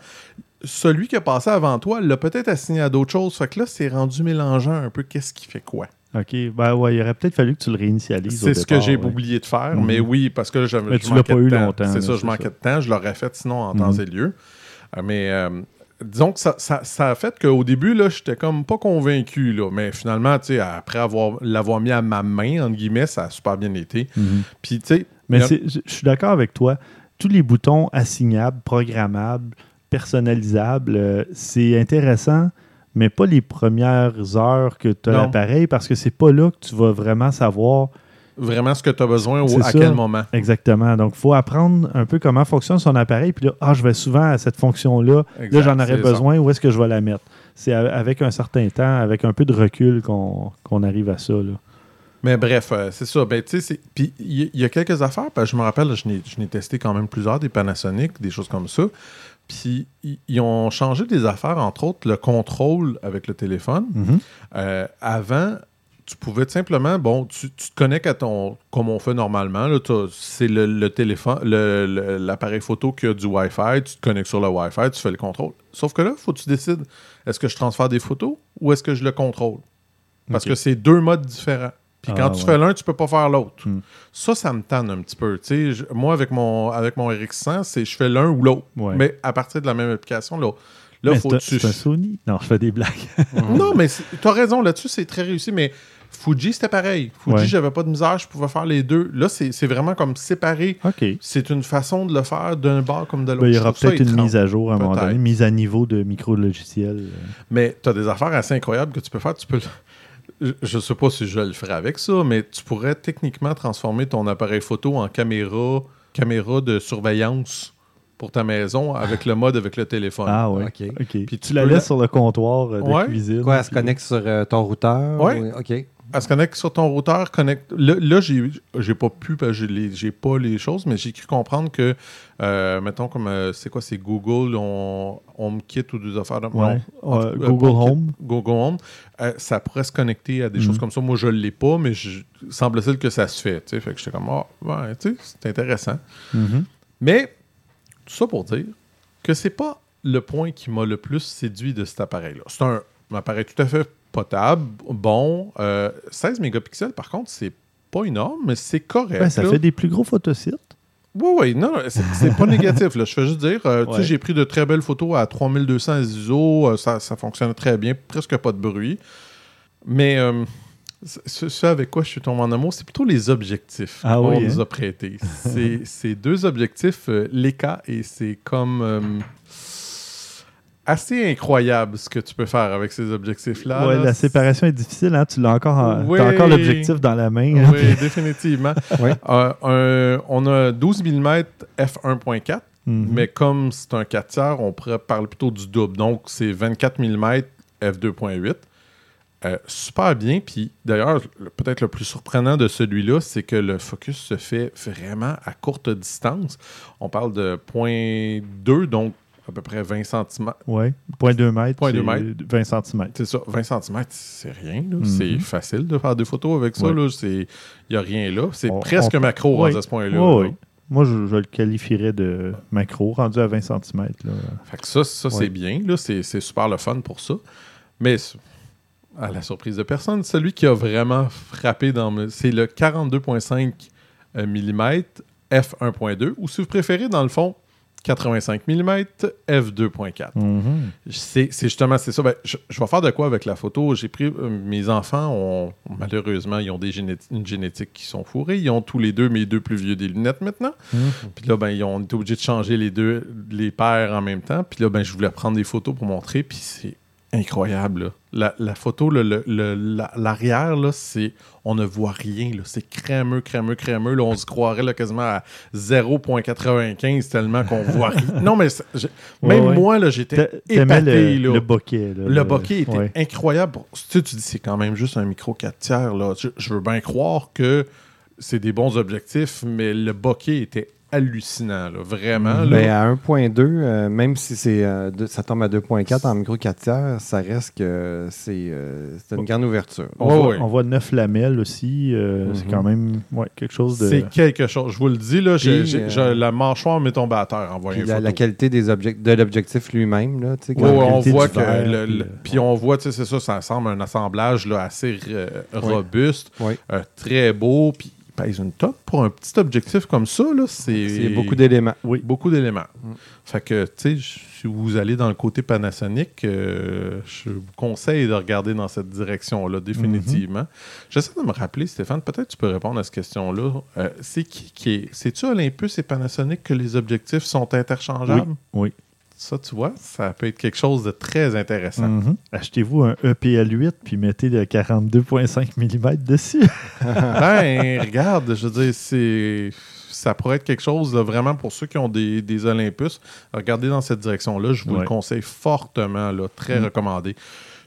celui qui a passé avant toi l'a peut-être assigné à d'autres choses. Fait que là, c'est rendu mélangeant un peu qu'est-ce qui fait quoi? OK. Ben ouais, il aurait peut-être fallu que tu le réinitialises. C'est ce que j'ai ouais. oublié de faire, Mhm. mais oui, parce que là, j'avais Mais je tu l'as pas eu temps. longtemps, C'est ça, je manquais ça. de temps. Je l'aurais fait sinon en temps Mhm. et lieu. Euh, mais euh, disons que ça, ça, ça a fait qu'au début, là, j'étais comme pas convaincu. Là, mais finalement, tu sais, après avoir l'avoir mis à ma main, entre guillemets, ça a super bien été. Mhm. Puis, tu sais, Mais a- je suis d'accord avec toi. Tous les boutons assignables, programmables, personnalisables, euh, c'est intéressant, mais pas les premières heures que tu as l'appareil parce que c'est pas là que tu vas vraiment savoir vraiment ce que tu as besoin ou à ça. quel moment. exactement. Donc, il faut apprendre un peu comment fonctionne son appareil. Puis là, ah, je vais souvent à cette fonction-là. Là, j'en aurais ça. besoin. Où est-ce que je vais la mettre? C'est avec un certain temps, avec un peu de recul qu'on arrive à ça. Là. Mais bref, euh, c'est ça. Ben, puis il y, a quelques affaires. parce que je me rappelle, je n'ai je n'ai testé quand même plusieurs, des Panasonic, des choses comme ça. Puis ils- ont changé des affaires, entre autres le contrôle avec le téléphone. Mhm. Euh, avant, tu pouvais tout simplement, bon, tu, tu te connectes à ton, comme on fait normalement, c'est le, le téléphone, l'appareil photo qui a du Wi-Fi, tu te connectes sur le Wi-Fi, tu fais le contrôle. Sauf que là, il faut que tu décides, est-ce que je transfère des photos ou est-ce que je le contrôle? Parce que c'est deux modes différents. Puis Ah, quand tu ouais. fais l'un, tu peux pas faire l'autre. Hmm. Ça, ça me tanne un petit peu. Tu je- moi, avec mon, avec mon RX100, c'est je fais l'un ou l'autre. Ouais. Mais à partir de la même application, là, là Mais faut tu... c'est un Sony. Non, je fais des blagues. Non, mais tu as raison là-dessus, c'est très réussi. Mais Fuji, c'était pareil. Fuji, Ouais. j'avais pas de misère, je pouvais faire les deux. Là, c'est vraiment comme séparé. C'est une façon de le faire d'un bord comme de l'autre. Ben, il y aura peut-être une mise à jour à un moment donné, mise à niveau de micro-logiciel. Mais tu as des affaires assez incroyables que tu peux faire. Tu peux le- Je- sais pas si je le ferai avec ça, mais tu pourrais techniquement transformer ton appareil photo en caméra, caméra de surveillance pour ta maison avec le mode avec le téléphone. Ah ouais. OK. OK. Puis tu, tu la laisses la- sur le comptoir euh, de Ouais. cuisine. Quoi, elle se connecte sur euh, ton routeur? Ouais. ou- OK. Elle se connecte sur ton routeur, connecte. Là, là, j'ai, pas pu, parce que j'ai, pas les choses, mais j'ai cru comprendre que, euh, mettons, comme, euh, c'est quoi, c'est Google, on, HomeKit ou des affaires Ouais. non, Euh, Google Home. Google Home, euh, ça pourrait se connecter à des choses comme ça. Moi, je l'ai pas, mais je, semble-t-il que ça se fait. tu sais. Fait que j'étais comme, ah, ouais, tu sais, c'est intéressant. Mhm. Mais, tout ça pour dire que c'est pas le point qui m'a le plus séduit de cet appareil-là. C'est un, un appareil tout à fait potable, bon. euh, 16 mégapixels, par contre, c'est pas énorme, mais c'est correct. Ben, ça là. fait des plus gros photosites. Oui, oui, non, c'est pas négatif. Là. Je fais juste dire, euh, tu sais, Ouais. j'ai pris de très belles photos à 3200 ISO, euh, ça, ça fonctionne très bien, presque pas de bruit. Mais euh, ce, ce avec quoi je suis tombé en amour, c'est plutôt les objectifs Ah qu'on oui, nous hein? a prêtés. C'est deux objectifs, euh, Leica, et c'est comme euh, assez incroyable ce que tu peux faire avec ces objectifs-là. là. la séparation est difficile. Hein? Tu l'as encore, en- Oui. t'as encore l'objectif dans la main. hein? Oui, définitivement. Oui. Euh, un- on a 12 mm f1.4. Mhm. Mais comme c'est un 4 tiers, on pourrait parler plutôt du double. Donc, c'est 24 mm f2.8. Euh, super bien. Puis d'ailleurs, le- peut-être le plus surprenant de celui-là, c'est que le focus se fait vraiment à courte distance. On parle de 0.2, donc à peu près 20 cm. Ouais. 0.2 mètres. 0.2 c'est mètres. 20 cm. C'est ça, 20 cm, c'est rien. Mhm. C'est facile de faire des photos avec ça. Ouais. Il n'y a rien là. C'est presque on- macro Ouais. à ce point-là. Ouais. Moi, je, je le qualifierais de macro, rendu à 20 cm. Là. Fait que ça, ça c'est bien. C'est super le fun pour ça. Mais à la surprise de personne, celui qui a vraiment frappé dans c'est le 42.5 mm f1.2 ou si vous préférez dans le fond 85 mm f2.4. Mhm. C'est c'est justement c'est ça. Ben, je, je vais faire de quoi avec la photo? J'ai pris euh, mes enfants ont malheureusement ils ont des généti- une génétique qui sont fourrés. Ils ont tous les deux mes deux plus vieux des lunettes maintenant. Mhm. Puis là ben ils ont été obligés de changer les deux les paires en même temps. Puis là ben je voulais prendre des photos pour montrer. Puis c'est incroyable. là. La, la photo le- le- le- la- l'arrière là c'est on ne voit rien. C'est crémeux crémeux crémeux. Là, on se croirait là, quasiment à 0.95 tellement qu'on voit rien. Non mais je- même Ouais, ouais. moi j'étais épaté le, là. le bokeh. là, Le bokeh était ouais. incroyable. Tu tu dis c'est quand même juste un micro 4 tiers. Là. Je, je veux bien croire que c'est des bons objectifs, mais le bokeh était hallucinant. Là. Vraiment. là. Ben, à 1.2, euh, même si c'est euh, ça tombe à 2.4 en micro 4 tiers, ça reste que c'est euh, une grande ouverture. On, Ouais, voit, ouais. on voit neuf lamelles aussi. euh, C'est Mhm. quand même ouais, quelque chose de. C'est quelque chose. Je vous le dis, là, euh, la mâchoire m'est tombée à terre en voyant la, la qualité des de l'objectif lui-même, là, Ouais, on voit que verre, le- puis le- le- puis on voit, tu sais, c'est ça, ça semble un assemblage là, assez robuste, Oui. euh, très beau, puis pèse une top pour un petit objectif comme ça c'est beaucoup d'éléments. Oui. beaucoup d'éléments. Mm. Fait que, tu sais, si vous allez dans le côté Panasonic, euh, je vous conseille de regarder dans cette direction-là, définitivement. J'essaie de me rappeler, Stéphane, peut-être tu peux répondre à cette question-là. Euh, c'est qui qui est. C'est-tu Olympus et Panasonic que les objectifs sont interchangeables? Oui. Ça, tu vois, ça peut être quelque chose de très intéressant. Mhm. Achetez-vous un E EPL8 puis mettez le 42.5 mm dessus. ben, regarde, je veux dire, c'est. Ça pourrait être quelque chose de vraiment pour ceux qui ont des, des Olympus. Regardez dans cette direction-là. Je vous Ouais. le conseille fortement, là, très Mm. recommandé.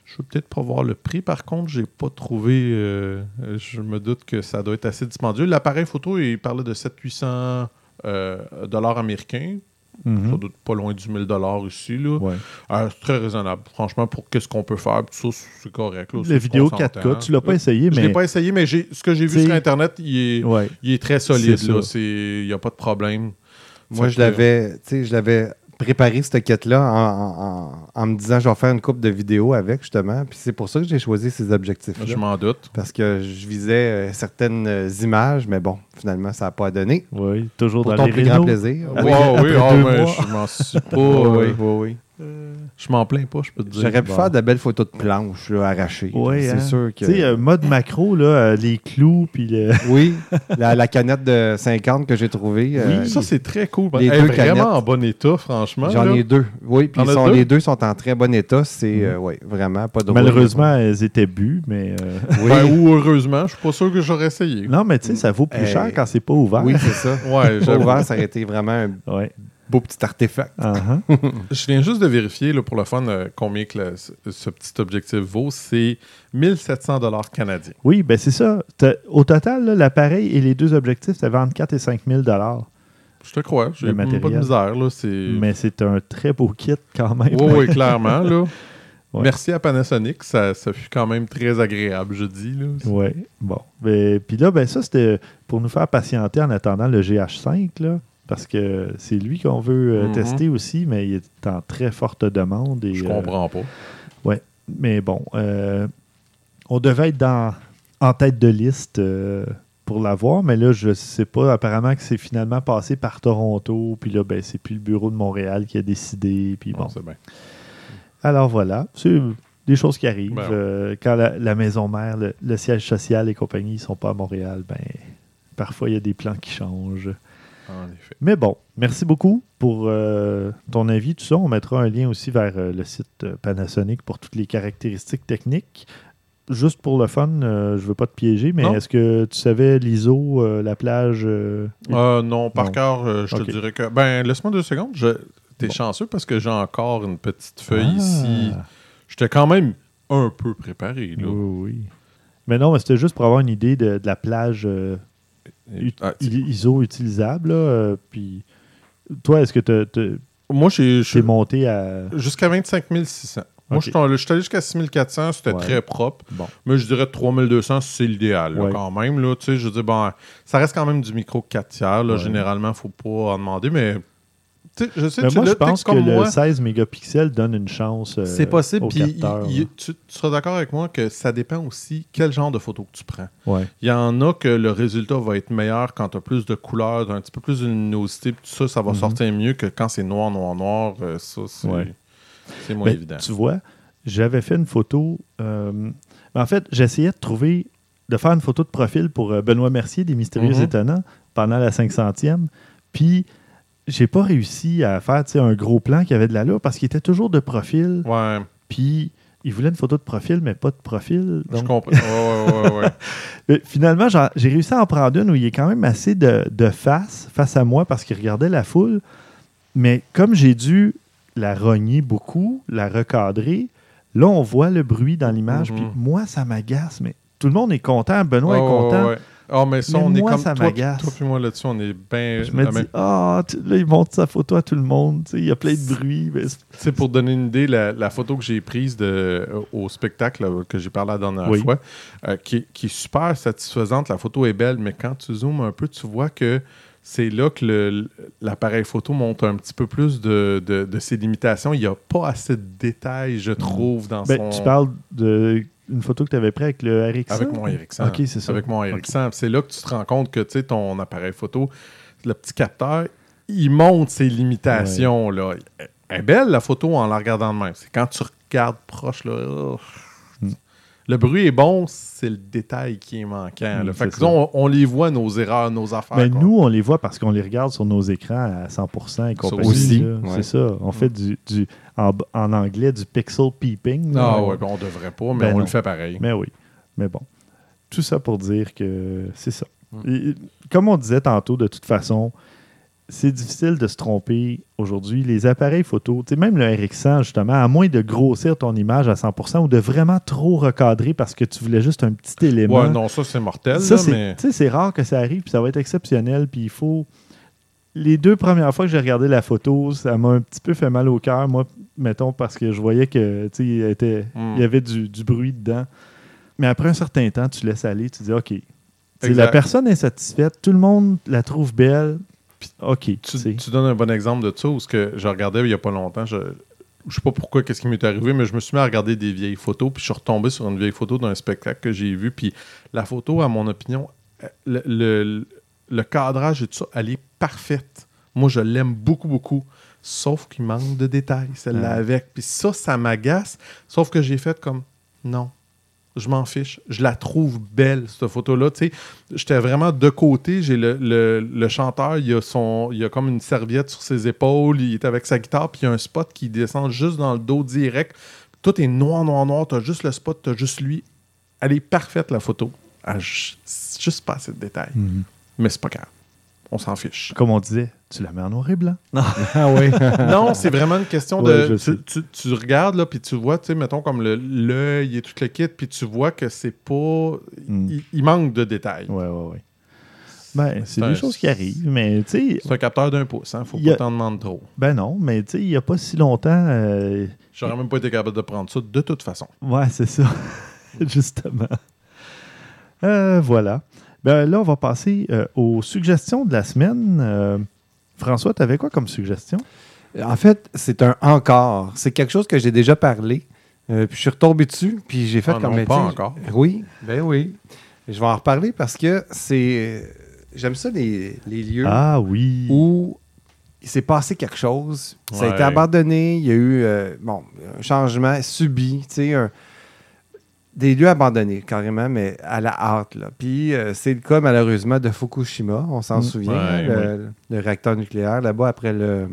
Je veux peut-être pas voir le prix, par contre, j'ai pas trouvé. euh, je me doute que ça doit être assez dispendieux. L'appareil photo, il parlait de 700-800 euh, dollars américains. Mhm. Ça doit être pas loin du 1000 dollars ici. Là. Ouais. Euh, c'est très raisonnable. Franchement, pour qu'est-ce qu'on peut faire, tout ça, c'est correct. Là, La vidéo qu'on s'entend. 4K, tu l'as pas Euh, essayé, Je mais. l'ai pas essayé, mais ce que j'ai vu sur Internet, il est, Ouais. il est très solide. Ça. Il n'y a pas de problème. Moi, Fait je que- l'avais, tu sais, je l'avais préparé cette quête-là en, en- en- en me disant je vais faire une coupe de vidéos avec justement. Puis c'est pour ça que j'ai choisi ces objectifs-là. Je m'en doute. Parce que je visais euh, certaines images, mais bon, finalement, ça n'a pas donné. Oui, toujours Pour dans ton les plus grand rénaux. plaisir. Oui, ah, mais mois. je m'en suis pas. Oui, euh, oui, oui. Je m'en plains pas, je peux te dire. J'aurais pu bon. faire de belles photos de planches là, arrachées. Oui, c'est hein. sûr Tu que. sais, euh, mode macro, là, euh, les clous, puis le. Oui, la, la canette de 50 que j'ai trouvée. euh, Ça, c'est très cool. Les Elle est deux vraiment canettes. en bon état, franchement. J'en ai deux. Oui, puis les deux sont en très bon état. C'est Mhm. euh, ouais, vraiment pas de Malheureusement, elles étaient bues, mais. euh, Oui, Ben, ou heureusement, je suis pas sûr que j'aurais essayé. Non, mais tu sais, ça vaut plus cher quand c'est pas ouvert. oui c'est ça. Ouais, ouvert, ça aurait été vraiment un Ouais. Beau petit artefact. Uh-huh. Je viens juste de vérifier là, pour le fun euh, combien que le- ce, ce petit objectif vaut. C'est 1700 dollars canadiens. Oui, ben c'est ça. Au total, l'appareil et les deux objectifs, ça va entre 4 et 5 000 Je te crois. J'ai pas de matériel. misère. Là, c'est... Mais c'est un très beau kit quand même. Oui, oui, clairement. Là. Ouais. Merci à Panasonic. Ça, ça fut quand même très agréable, je dis. Oui, bon. Ben, Puis là, ben ça, c'était pour nous faire patienter en attendant le GH5, là, parce que c'est lui qu'on veut euh, Mhm. tester aussi, mais il est en très forte demande. Et, Je euh, comprends pas. mais bon, euh, on devait être dans, en tête de liste pour l'avoir, mais là, je sais pas. Apparemment que c'est finalement passé par Toronto, puis là, ben, c'est plus le bureau de Montréal qui a décidé, puis bon. Bien. Alors voilà, c'est des choses qui arrivent. Ben ouais. Euh, quand la, la maison mère, le, le siège social et compagnie ne sont pas à Montréal, ben parfois il y a des plans qui changent. En effet. Mais bon, merci beaucoup pour euh, ton avis, tout ça. On mettra un lien aussi vers euh, le site euh, Panasonic pour toutes les caractéristiques techniques. Juste pour le fun, euh, je veux pas te piéger, mais est-ce que tu savais l'ISO, la plage non, par Non. cœur, je te dirais que. Ben, laisse-moi deux secondes. Je... T'es Bon. chanceux parce que j'ai encore une petite feuille Ah. ici. J'étais quand même un peu préparé. Là. Oui, oui. Mais non, mais c'était juste pour avoir une idée de, de la plage euh, ut- Ah, ISO utilisable. là, euh, puis, toi, est-ce que tu Moi, j'ai. monté à. Jusqu'à 25 600. Moi, je suis allé- jusqu'à 6400, c'était Ouais. très propre. Bon. Mais je dirais 3200, c'est l'idéal, Ouais. quand même. Là, tu sais, je dis, bon, ça reste quand même du micro 4 tiers. Là, Ouais. Généralement, il ne faut pas en demander, mais je sais, Mais tu moi, je pense que le moi, 16 mégapixels donne une chance. euh, c'est possible. Puis tu, tu seras d'accord avec moi que ça dépend aussi quel genre de photo que tu prends. Ouais. Il y en a que le résultat va être meilleur quand tu as plus de couleurs, un petit peu plus de luminosité. puis Tout ça, ça va Mhm. sortir mieux que quand c'est noir, noir, noir. euh, ça, c'est Ouais. moins évident. Tu vois, j'avais fait une photo. euh, en fait, j'essayais de trouver, de faire une photo de profil pour euh, Benoît Mercier des Mystérieux Mhm. Étonnants pendant la 500e. Puis, j'ai pas réussi à faire un gros plan qui avait de l'allure parce qu'il était toujours de profil. Ouais, Puis, il voulait une photo de profil, mais pas de profil. je comprends. Ouais, ouais, ouais. Mais finalement, j'ai réussi à en prendre une où il est quand même assez de, de face, face à moi, parce qu'il regardait la foule. Mais comme j'ai dû la rogner beaucoup, la recadrer, là, on voit le bruit dans l'image. Mhm. Puis moi, ça m'agace. Mais tout le monde est content. Benoît est content. Ah, mais ça, Mais on est moi, comme ça toi, toi puis moi là-dessus, on est bien. Je me dis, ah, tu- là, il montre sa photo à tout le monde. Il y a plein de bruit. mais c'est- pour donner une idée, la, la photo que j'ai prise de, euh, au spectacle là, que j'ai parlé la dernière Oui. fois, euh, qui, est- qui est super satisfaisante. La photo est belle, mais quand tu zoomes un peu, tu vois que c'est là que l'appareil photo montre un petit peu plus de, de- de ses limitations. Il n'y a pas assez de détails, je trouve, dans Ben, son... Tu parles d'une photo que tu avais prise avec le RX. Avec mon Ericsson. Ok, c'est ça. Avec mon Ericsson. C'est là que tu te rends compte que tu sais, ton appareil photo, le petit capteur, il montre ses limitations. Là. Elle est belle, la photo, en la regardant de même. C'est quand tu regardes proche, là, oh. Hmm. le bruit est bon, c'est le détail qui est manquant. Hmm, fait que on, on les voit, nos erreurs, nos affaires. Mais quoi. nous, on les voit parce qu'on les regarde sur nos écrans à 100% et compagnie. aussi, ouais. C'est ça. On fait du, du en, en anglais du pixel peeping. là. Ah On- ouais, ben, on devrait pas, mais Ben on non. le fait pareil. Mais oui. Mais bon. Tout ça pour dire que c'est ça. Mm. Et- comme on disait tantôt, de toute façon, c'est difficile de se tromper aujourd'hui. Les appareils photo, même le RX100, justement, à moins de grossir ton image à 100% ou de vraiment trop recadrer parce que tu voulais juste un petit élément. Ouais, non, ça c'est mortel, Ça, là, c'est mais... rare que ça arrive, puis ça va être exceptionnel, puis il faut... Les deux premières fois que j'ai regardé la photo, ça m'a un petit peu fait mal au cœur, moi, mettons, parce que je voyais que, il, était- Hmm. il y avait du, du bruit dedans. Mais après un certain temps, tu laisses aller, tu dis, OK. La personne est satisfaite, tout le monde la trouve belle, OK, tu donnes un bon exemple de ça, où ce que je regardais il n'y a pas longtemps, je ne sais pas pourquoi, qu'est-ce qui m'est arrivé, mais je me suis mis à regarder des vieilles photos, puis je suis retombé sur une vieille photo d'un spectacle que j'ai vu, puis la photo, à mon opinion, euh, le, le- le cadrage et tout ça, elle est parfaite. Moi, je l'aime beaucoup, beaucoup. Sauf qu'il manque de détails, celle-là avec. Puis ça, ça m'agace. Sauf que j'ai fait comme, non, je m'en fiche. Je la trouve belle, cette photo-là. Tu j'étais vraiment de côté. J'ai le, le- le chanteur, il a, son, il a comme une serviette sur ses épaules. Il est avec sa guitare, puis il y a un spot qui descend juste dans le dos direct. Tout est noir, noir, noir. T'as juste le spot, t'as juste lui. Elle est parfaite, la photo. Juste pas assez de détails. Mhm. Mais c'est pas grave. On s'en fiche. Comme on disait, tu la mets en noir et blanc. Ah oui. non, c'est vraiment une question de. Tu, tu- tu regardes, là, puis tu vois, tu sais, mettons, comme le- l'œil et tout le kit, puis tu vois que c'est pas. Mm. Il, il manque de détails. Ouais, ouais, ouais. Ben, c'est un- des choses qui arrivent, mais tu sais, C'est un capteur d'un pouce, hein. Faut a- pas t'en demander trop. ben non, mais tu sais, il n'y a pas si longtemps, euh, J'aurais même pas été capable de prendre ça de toute façon. Ouais, c'est ça. Justement. Euh, voilà. Ben, là, on va passer euh, aux suggestions de la semaine. Euh, François, tu avais quoi comme suggestion? En fait, c'est un encore. C'est quelque chose que j'ai déjà parlé. Euh, puis je suis retombé dessus, puis j'ai fait Ah comme non, pas encore. Oui, ben oui. Je vais en reparler parce que c'est. J'aime ça les, les lieux Ah oui. où il s'est passé quelque chose. Ça a été abandonné. Il y a eu euh, bon, un changement subi. Tu sais, un- des lieux abandonnés, carrément, mais à la hâte. Là. Puis euh, c'est le cas, malheureusement, de Fukushima. On s'en Mm. souvient, Ouais, hein, le, le réacteur nucléaire, là-bas, après le.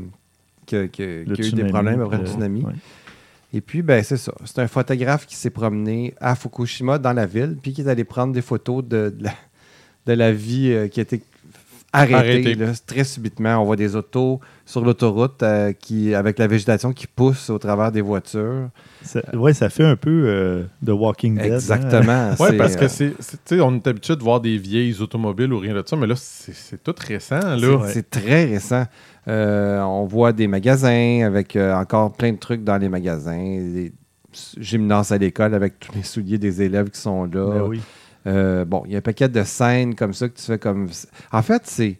que- que- Le y a eu des problèmes après le euh, tsunami. ouais. Et puis, ben, c'est ça. C'est un photographe qui s'est promené à Fukushima, dans la ville, puis qui est allé prendre des photos de, de la, de la vie euh, qui a été arrêtée, Arrêtée. là, très subitement. On voit des autos sur l'autoroute euh, qui, avec la végétation qui pousse au travers des voitures. Ouais, ça fait un peu euh, The Walking Dead. hein. Exactement. Ouais, C'est, parce que euh, c'est. c'est- Tu sais, on est habitué de voir des vieilles automobiles ou rien de ça, mais là, c'est tout récent, là. C'est- très récent. Euh, on voit des magasins avec euh, encore plein de trucs dans les magasins, des gymnases à l'école avec tous les souliers des élèves qui sont là. Ben oui. Euh, bon, il y a un paquet de scènes comme ça que tu fais comme. En fait, c'est.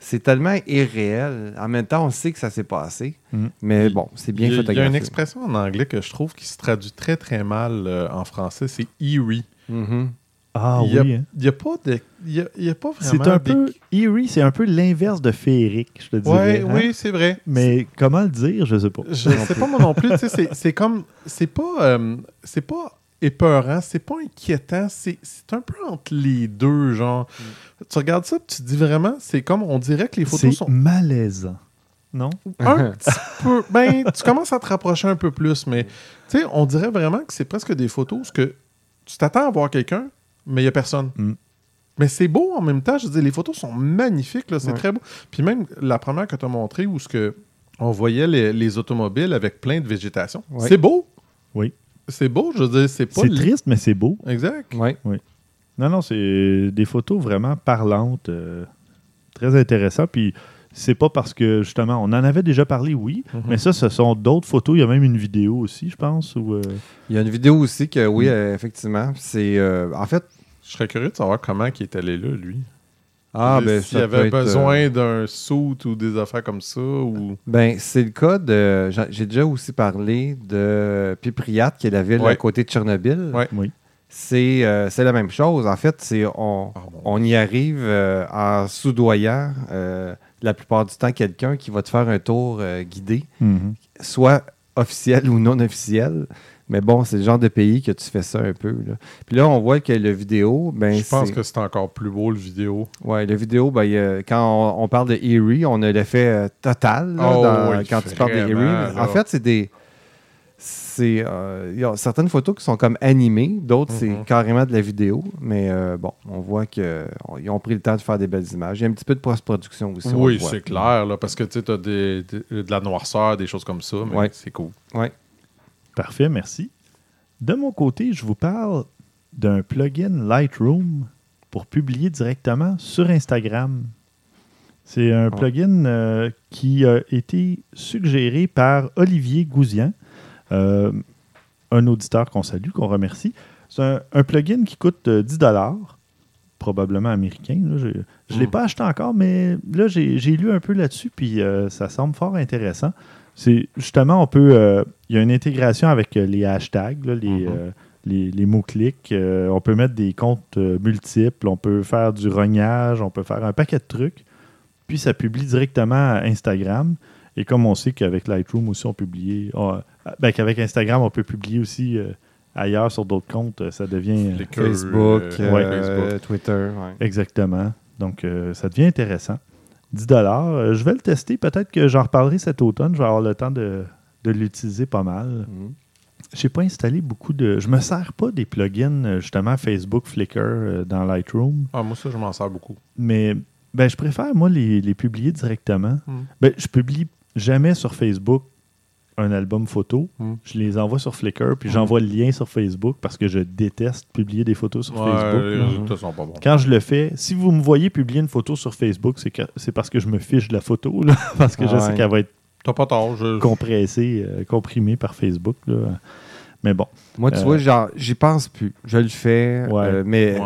c'est tellement irréel. En même temps, on sait que ça s'est passé. Mm. Mais bon, c'est bien il y, a, il y a photographié. une expression en anglais que je trouve qui se traduit très très mal euh, en français, c'est eerie. Mhm. Ah il y a, oui. hein. il y a pas de, il y a, il y a pas vraiment. C'est un des- peu. Eerie, c'est un peu l'inverse de féerique, je te dirais. Ouais, hein. oui, c'est vrai. Mais comment le dire, je sais pas. Je sais pas moi non plus. tu sais, c'est- C'est comme, c'est pas, euh, c'est pas épeurant, c'est pas inquiétant, c'est un peu entre les deux, genre. Tu regardes ça, tu te dis vraiment, c'est comme, on dirait que les photos C'est sont malaisant. Non? un petit peu. Ben, tu commences à te rapprocher un peu plus, mais tu sais, on dirait vraiment que c'est presque des photos que tu t'attends à voir quelqu'un, mais il n'y a personne. Mm. Mais c'est beau en même temps. Je veux dire, les photos sont magnifiques, c'est Ouais. très beau. Puis même la première que tu as montrée où ce que on voyait les, les automobiles avec plein de végétation. Ouais. C'est beau. Oui. C'est beau, je veux dire, c'est pas. C'est triste, mais c'est beau. Exact. Ouais. Non, non, c'est des photos vraiment parlantes, euh, très intéressantes. Puis c'est pas parce que, justement, on en avait déjà parlé, oui, Mhm. mais ça, ce sont d'autres photos. Il y a même une vidéo aussi, je pense. Où, euh, Il y a une vidéo aussi que, oui, Mm. euh, effectivement, c'est... euh, en fait, Je serais curieux de savoir comment il est allé là, lui. Ah, ben, S'il ça avait être, euh, besoin d'un suit ou des affaires comme ça, ou. Ben, c'est le cas de. j'a- J'ai déjà aussi parlé de Pipriat, qui est la ville Ouais. à côté de Tchernobyl. Ouais. oui. C'est euh, c'est la même chose. En fait, c'est on, Ah, bon. on y arrive euh, en soudoyant euh, la plupart du temps quelqu'un qui va te faire un tour euh, guidé, Mhm. soit officiel ou non officiel. Mais bon, c'est le genre de pays que tu fais ça un peu. Là. Puis là, on voit que le vidéo, ben, Je pense que c'est encore plus beau, le vidéo. Ouais, le vidéo, ben, a- quand on, on parle de Erie, on a l'effet euh, total là, Oh, dans- oui, quand tu parles de Erie. En fait, c'est des. C'est, euh, il y a certaines photos qui sont comme animées, d'autres, c'est Mhm. carrément de la vidéo. Mais euh, bon, on voit qu'ils ont pris le temps de faire des belles images. Il y a un petit peu de post-production aussi. oui, c'est clair, là, parce que tu as des, des- de la noirceur, des choses comme ça, mais Ouais. c'est cool. Parfait, merci. De mon côté, je vous parle d'un plugin Lightroom pour publier directement sur Instagram. C'est un Ah. plugin euh, qui a été suggéré par Olivier Gouzian, euh, un auditeur qu'on salue, qu'on remercie. C'est un, un plugin qui coûte euh, 10 probablement américain. là. Je ne l'ai Mm. pas acheté encore, mais là, j'ai j'ai lu un peu là-dessus, puis euh, ça semble fort intéressant. C'est justement, on peut. euh, Il y a une intégration avec euh, les hashtags, là, les, Mhm. euh, les, les mots-clics. Euh, on peut mettre des comptes euh, multiples, on peut faire du rognage, on peut faire un paquet de trucs. Puis ça publie directement à Instagram. Et comme on sait qu'avec Lightroom aussi, on publie. on- ben, qu'avec Instagram, on peut publier aussi euh, ailleurs sur d'autres comptes, ça devient. Flickr, Facebook, ouais, Facebook. Twitter. ouais. Exactement. Donc, euh, ça devient intéressant. 10 dollars. Je vais le tester. Peut-être que j'en reparlerai cet automne. Je vais avoir le temps de, de l'utiliser pas mal. Mhm. J'ai pas installé beaucoup de. Je me sers pas des plugins, euh, justement, Facebook, Flickr euh, dans Lightroom. Ah, moi, ça, je m'en sers beaucoup. Mais ben, je préfère, moi, les, les publier directement. Mm. Ben, je publie jamais sur Facebook un album photo. Mm. Je les envoie sur Flickr, puis Mm. j'envoie le lien sur Facebook parce que je déteste publier des photos sur Ouais, Facebook. les résultats sont pas bons. Quand je le fais, si vous me voyez publier une photo sur Facebook, c'est que- c'est parce que je me fiche de la photo, là, parce que je sais ouais. qu'elle va être T'as pas tort. Je... compressée, euh, comprimée par Facebook. là. Mais bon. Moi, tu Euh, vois, genre, j'y pense plus. Je le fais, Ouais. euh, mais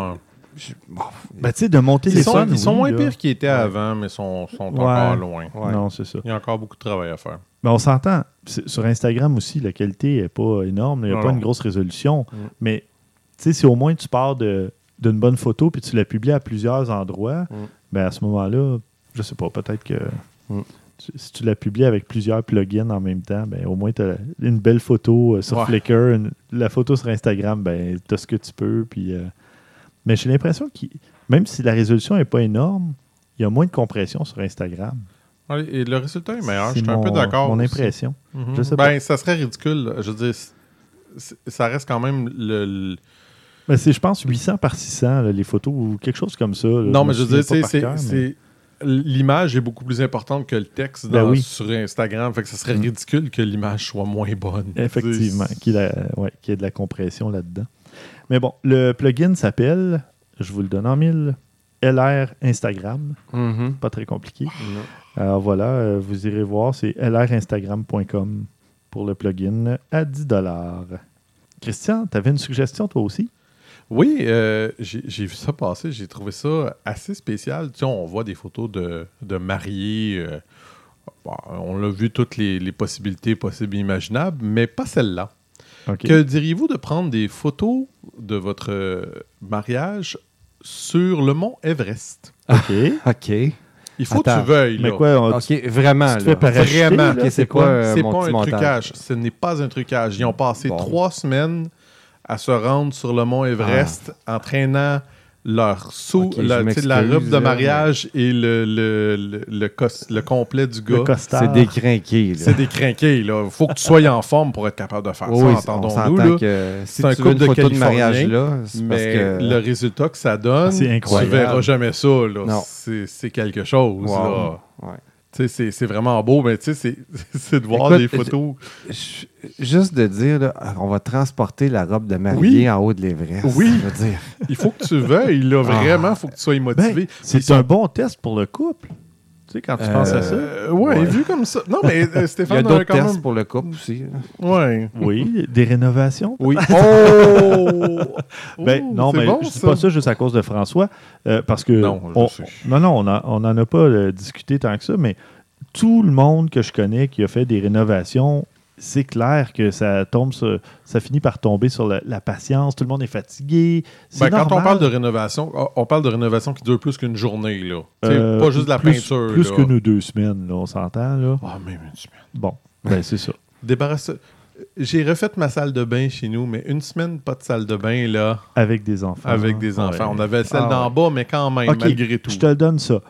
bon, Ben, tu sais, de mon Ils sont, téléphone. ils sont moins là. pires qu'ils étaient Ouais. avant, mais sont, sont Ouais. encore loin. ouais. Non, c'est ça. Il y a encore beaucoup de travail à faire. Mais on s'entend. Sur Instagram aussi, la qualité n'est pas énorme. Il n'y a Non, pas non. une grosse résolution. Mm. Mais tu sais, si au moins tu pars d'une bonne photo puis tu la publies à plusieurs endroits, Mm. ben à ce moment-là, je sais pas, peut-être que Mm. si tu la publies avec plusieurs plugins en même temps, ben au moins tu as une belle photo euh, sur Ouais. Flickr, une- la photo sur Instagram, ben tu as ce que tu peux. Puis, euh, Mais j'ai l'impression que même si la résolution n'est pas énorme, il y a moins de compression sur Instagram. Ouais, Et le résultat est meilleur. Je suis un peu d'accord. Mon impression. Mhm. Je sais ben, ça serait ridicule. Je veux dire, ça reste quand même le. le- Ben, c'est, je pense, 800 par 600, là, les photos, ou quelque chose comme ça. là. Non, mais je veux dire, c'est- mais- L'image est beaucoup plus importante que le texte Ben oui. sur Instagram. Fait que ce serait Mm. ridicule que l'image soit moins bonne. Effectivement, qu'il a, ouais, qu'il y ait de la compression là-dedans. Mais bon, le plugin s'appelle, je vous le donne en mille, LR Instagram. Mhm. Pas très compliqué. Non. Alors voilà, euh, vous irez voir, c'est lrinstagram.com pour le plugin à 10 Christian, tu avais une suggestion toi aussi? Oui, euh, j'ai vu ça passer. J'ai trouvé ça assez spécial. Tu sais, on voit des photos de, de mariés. euh, bon, on a vu toutes les, les possibilités possibles et imaginables, mais pas celle-là. Que diriez-vous de prendre des photos de votre euh, mariage sur le mont Everest? OK. OK. Il faut que tu veuilles. Mais là. quoi, on- OK, vraiment. tu te là. Vraiment. c'est pas euh, pas petit un montage? trucage. Ce n'est pas un trucage. Ils ont passé Bon. trois semaines à se rendre sur le mont Everest en traînant leur sou, Ok, la, la robe de là, mariage et le, le, le, le cos- le complet du gars. C'est décrinqué. C'est décrinqué. Il faut que tu sois en forme pour être capable de faire Oui, ça, on entendons-nous. si C'est un tu veux couple de photo de mariage là, c'est parce Mais que... le résultat que ça donne, incroyable. tu verras jamais ça. C'est c'est quelque chose. Wow. là. Ouais. C'est vraiment beau, mais tu sais, c'est c'est de voir Écoute, des photos. Juste de dire, là, on va transporter la robe de mariée Oui. en haut de l'Everest. Oui. Dire. Il faut que tu veuilles, là, Ah. vraiment, il faut que tu sois Ben, motivé. c'est sont- un bon test pour le couple. Sais, quand tu penses à ça. Euh, ouais, Ouais. vu comme ça. Non, mais euh, Il y a Stéphane, d'autres quand tests même. pour le couple aussi. là. Ouais. Oui, des rénovations. Oui. Oh! Ben, non, c'est mais bon, je dis pas ça juste à cause de François, euh, parce que Non, je on, sais. non, non, on a- on n'en a pas euh, discuté tant que ça, mais tout le monde que je connais qui a fait des rénovations, c'est clair que ça tombe, sur- ça finit par tomber sur la, la patience. Tout le monde est fatigué. Ben, quand on parle de rénovation, on parle de rénovation qui dure plus qu'une journée. Là. Euh, pas juste de la plus, peinture. Plus que nous deux semaines, là, on s'entend là. Ah, même une semaine. Bon, ben c'est ça. Débarrasse. J'ai refait ma salle de bain chez nous, mais une semaine, pas de salle de bain, là, Avec des enfants. avec des enfants. Ouais. On avait celle Ah, d'en ouais. bas, mais quand même, malgré tout. Je te le donne ça.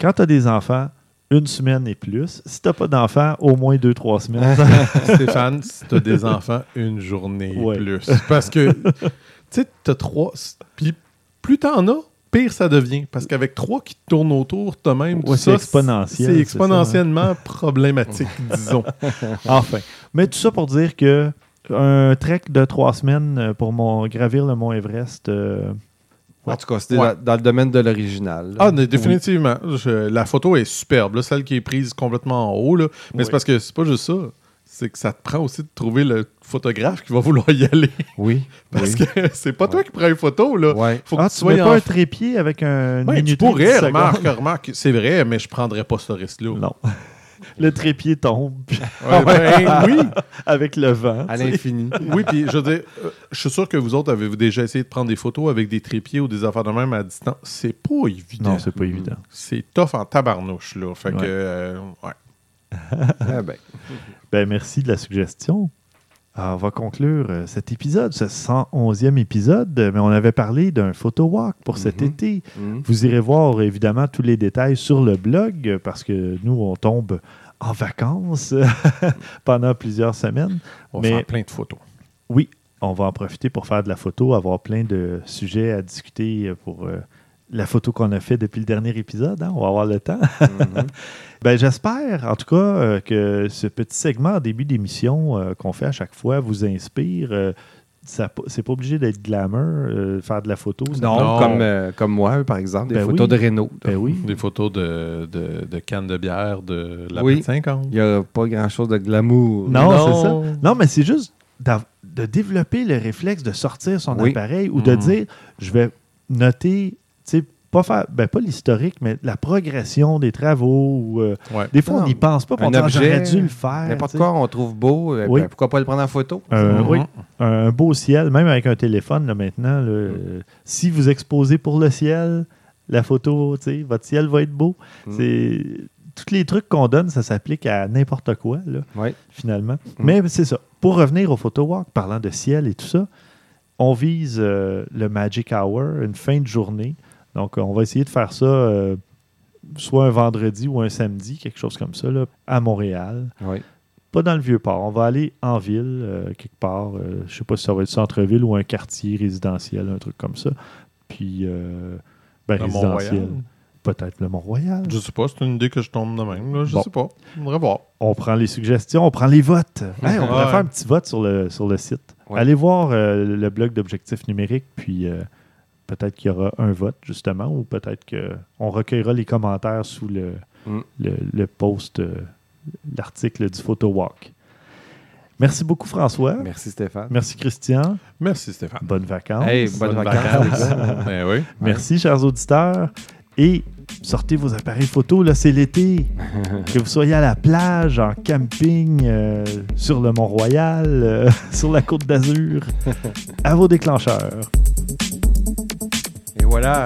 Quand tu as des enfants, une semaine et plus. Si tu n'as pas d'enfants, au moins deux, trois semaines. Stéphane, si t'as des enfants, une journée et Ouais. plus. Parce que, tu sais, t'as trois. Puis plus t'en as, pire ça devient. Parce qu'avec trois qui tournent autour, t'as même. Ouais, c'est exponentiel, C'est c'est exponentiellement problématique, disons. enfin. Mais tout ça pour dire que un trek de trois semaines euh, pour mon, gravir le mont Everest, euh, En tout cas, c'était Ouais. dans, dans le domaine de l'original. Ah, mais définitivement. Je- la photo est superbe. là, celle qui est prise complètement en haut. Là. Mais Oui. c'est parce que c'est pas juste ça. C'est que ça te prend aussi de trouver le photographe qui va vouloir y aller. Oui. Parce oui. que c'est pas toi qui prends une photo. Là. Ouais. Faut ah, que tu tu mets pas en un trépied avec un Ouais, tu pourrais, 10 remarque, remarque. C'est vrai, mais je prendrais pas ce risque-là. Non. Le trépied tombe Ouais, ben, oui, avec le vent. À l'infini. oui, puis je veux dire, euh, je suis sûr que vous autres avez déjà essayé de prendre des photos avec des trépieds ou des affaires de même à distance. C'est pas évident. Non, c'est pas évident. C'est tough en tabarnouche, là. Fait que, Ouais. euh, ouais. Ah ben. Ben, merci de la suggestion. Alors, on va conclure euh, cet épisode, ce 111e épisode, mais on avait parlé d'un photo walk pour cet Mhm. été. Mhm. Vous irez voir évidemment tous les détails sur le blog parce que nous, on tombe en vacances pendant plusieurs semaines. On va Mais- faire plein de photos. Oui, on va en profiter pour faire de la photo, avoir plein de sujets à discuter euh, pour euh, la photo qu'on a fait depuis le dernier épisode. hein. On va avoir le temps. Mhm. Ben, J'espère, en tout cas, euh, que ce petit segment en début d'émission euh, qu'on fait à chaque fois vous inspire. Euh, ça c'est pas obligé d'être glamour, euh, faire de la photo. Non, Non. Comme, euh, comme moi, par exemple, des Ben photos oui. de Renault. Ben oui. Des photos de, de, de cannes de bière de la Oui. oui. 50. Il n'y a pas grand-chose de glamour. Non, Non. c'est ça. Non, mais c'est juste de développer le réflexe de sortir son Oui. appareil ou de Mhm. dire je vais noter, sais, pas faire, ben pas l'historique, mais la progression des travaux. ou, euh, Ouais. des fois, Non, on n'y pense pas, on j'aurais dû le faire. N'importe quoi, on trouve beau. euh, Oui. ben, pourquoi pas le prendre en photo? Euh, Mhm. Oui, un beau ciel, même avec un téléphone là, maintenant. là, euh, si vous exposez pour le ciel, la photo, votre ciel va être beau. Mm. C'est tous les trucs qu'on donne, ça s'applique à n'importe quoi, là, Oui. finalement. Mm. Mais c'est ça. Pour revenir au photo walk, parlant de ciel et tout ça, on vise euh, le Magic Hour, une fin de journée. Donc, on va essayer de faire ça euh, soit un vendredi ou un samedi, quelque chose comme ça, là, à Montréal Oui. pas dans le vieux port. On va aller en ville, euh, quelque part. euh, je sais pas si ça va être centre-ville ou un quartier résidentiel, un truc comme ça. Puis, euh, ben, Le résidentiel. Peut-être le Mont-Royal. Je sais pas, c'est une idée que je tombe de même. Là. Je Bon. sais pas. On devrait voir. On prend les suggestions, on prend les votes. Hey, on Ouais. faire un petit vote sur le, sur le site. Ouais. Allez voir euh, le blog d'objectifs numériques, puis euh, peut-être qu'il y aura un vote, justement, ou peut-être qu'on recueillera les commentaires sous le, Mm. le, le post, euh, l'article du Photo Walk. Merci beaucoup, François. Merci Stéphane. Merci, Christian. Merci, Stéphane. Bonnes vacances. Hey, bonnes vacances. Ben oui. Merci, chers auditeurs. Et sortez vos appareils photo, là, c'est l'été. que vous soyez à la plage, en camping, euh, sur le Mont-Royal, euh, sur la Côte d'Azur, à vos déclencheurs. Voilà,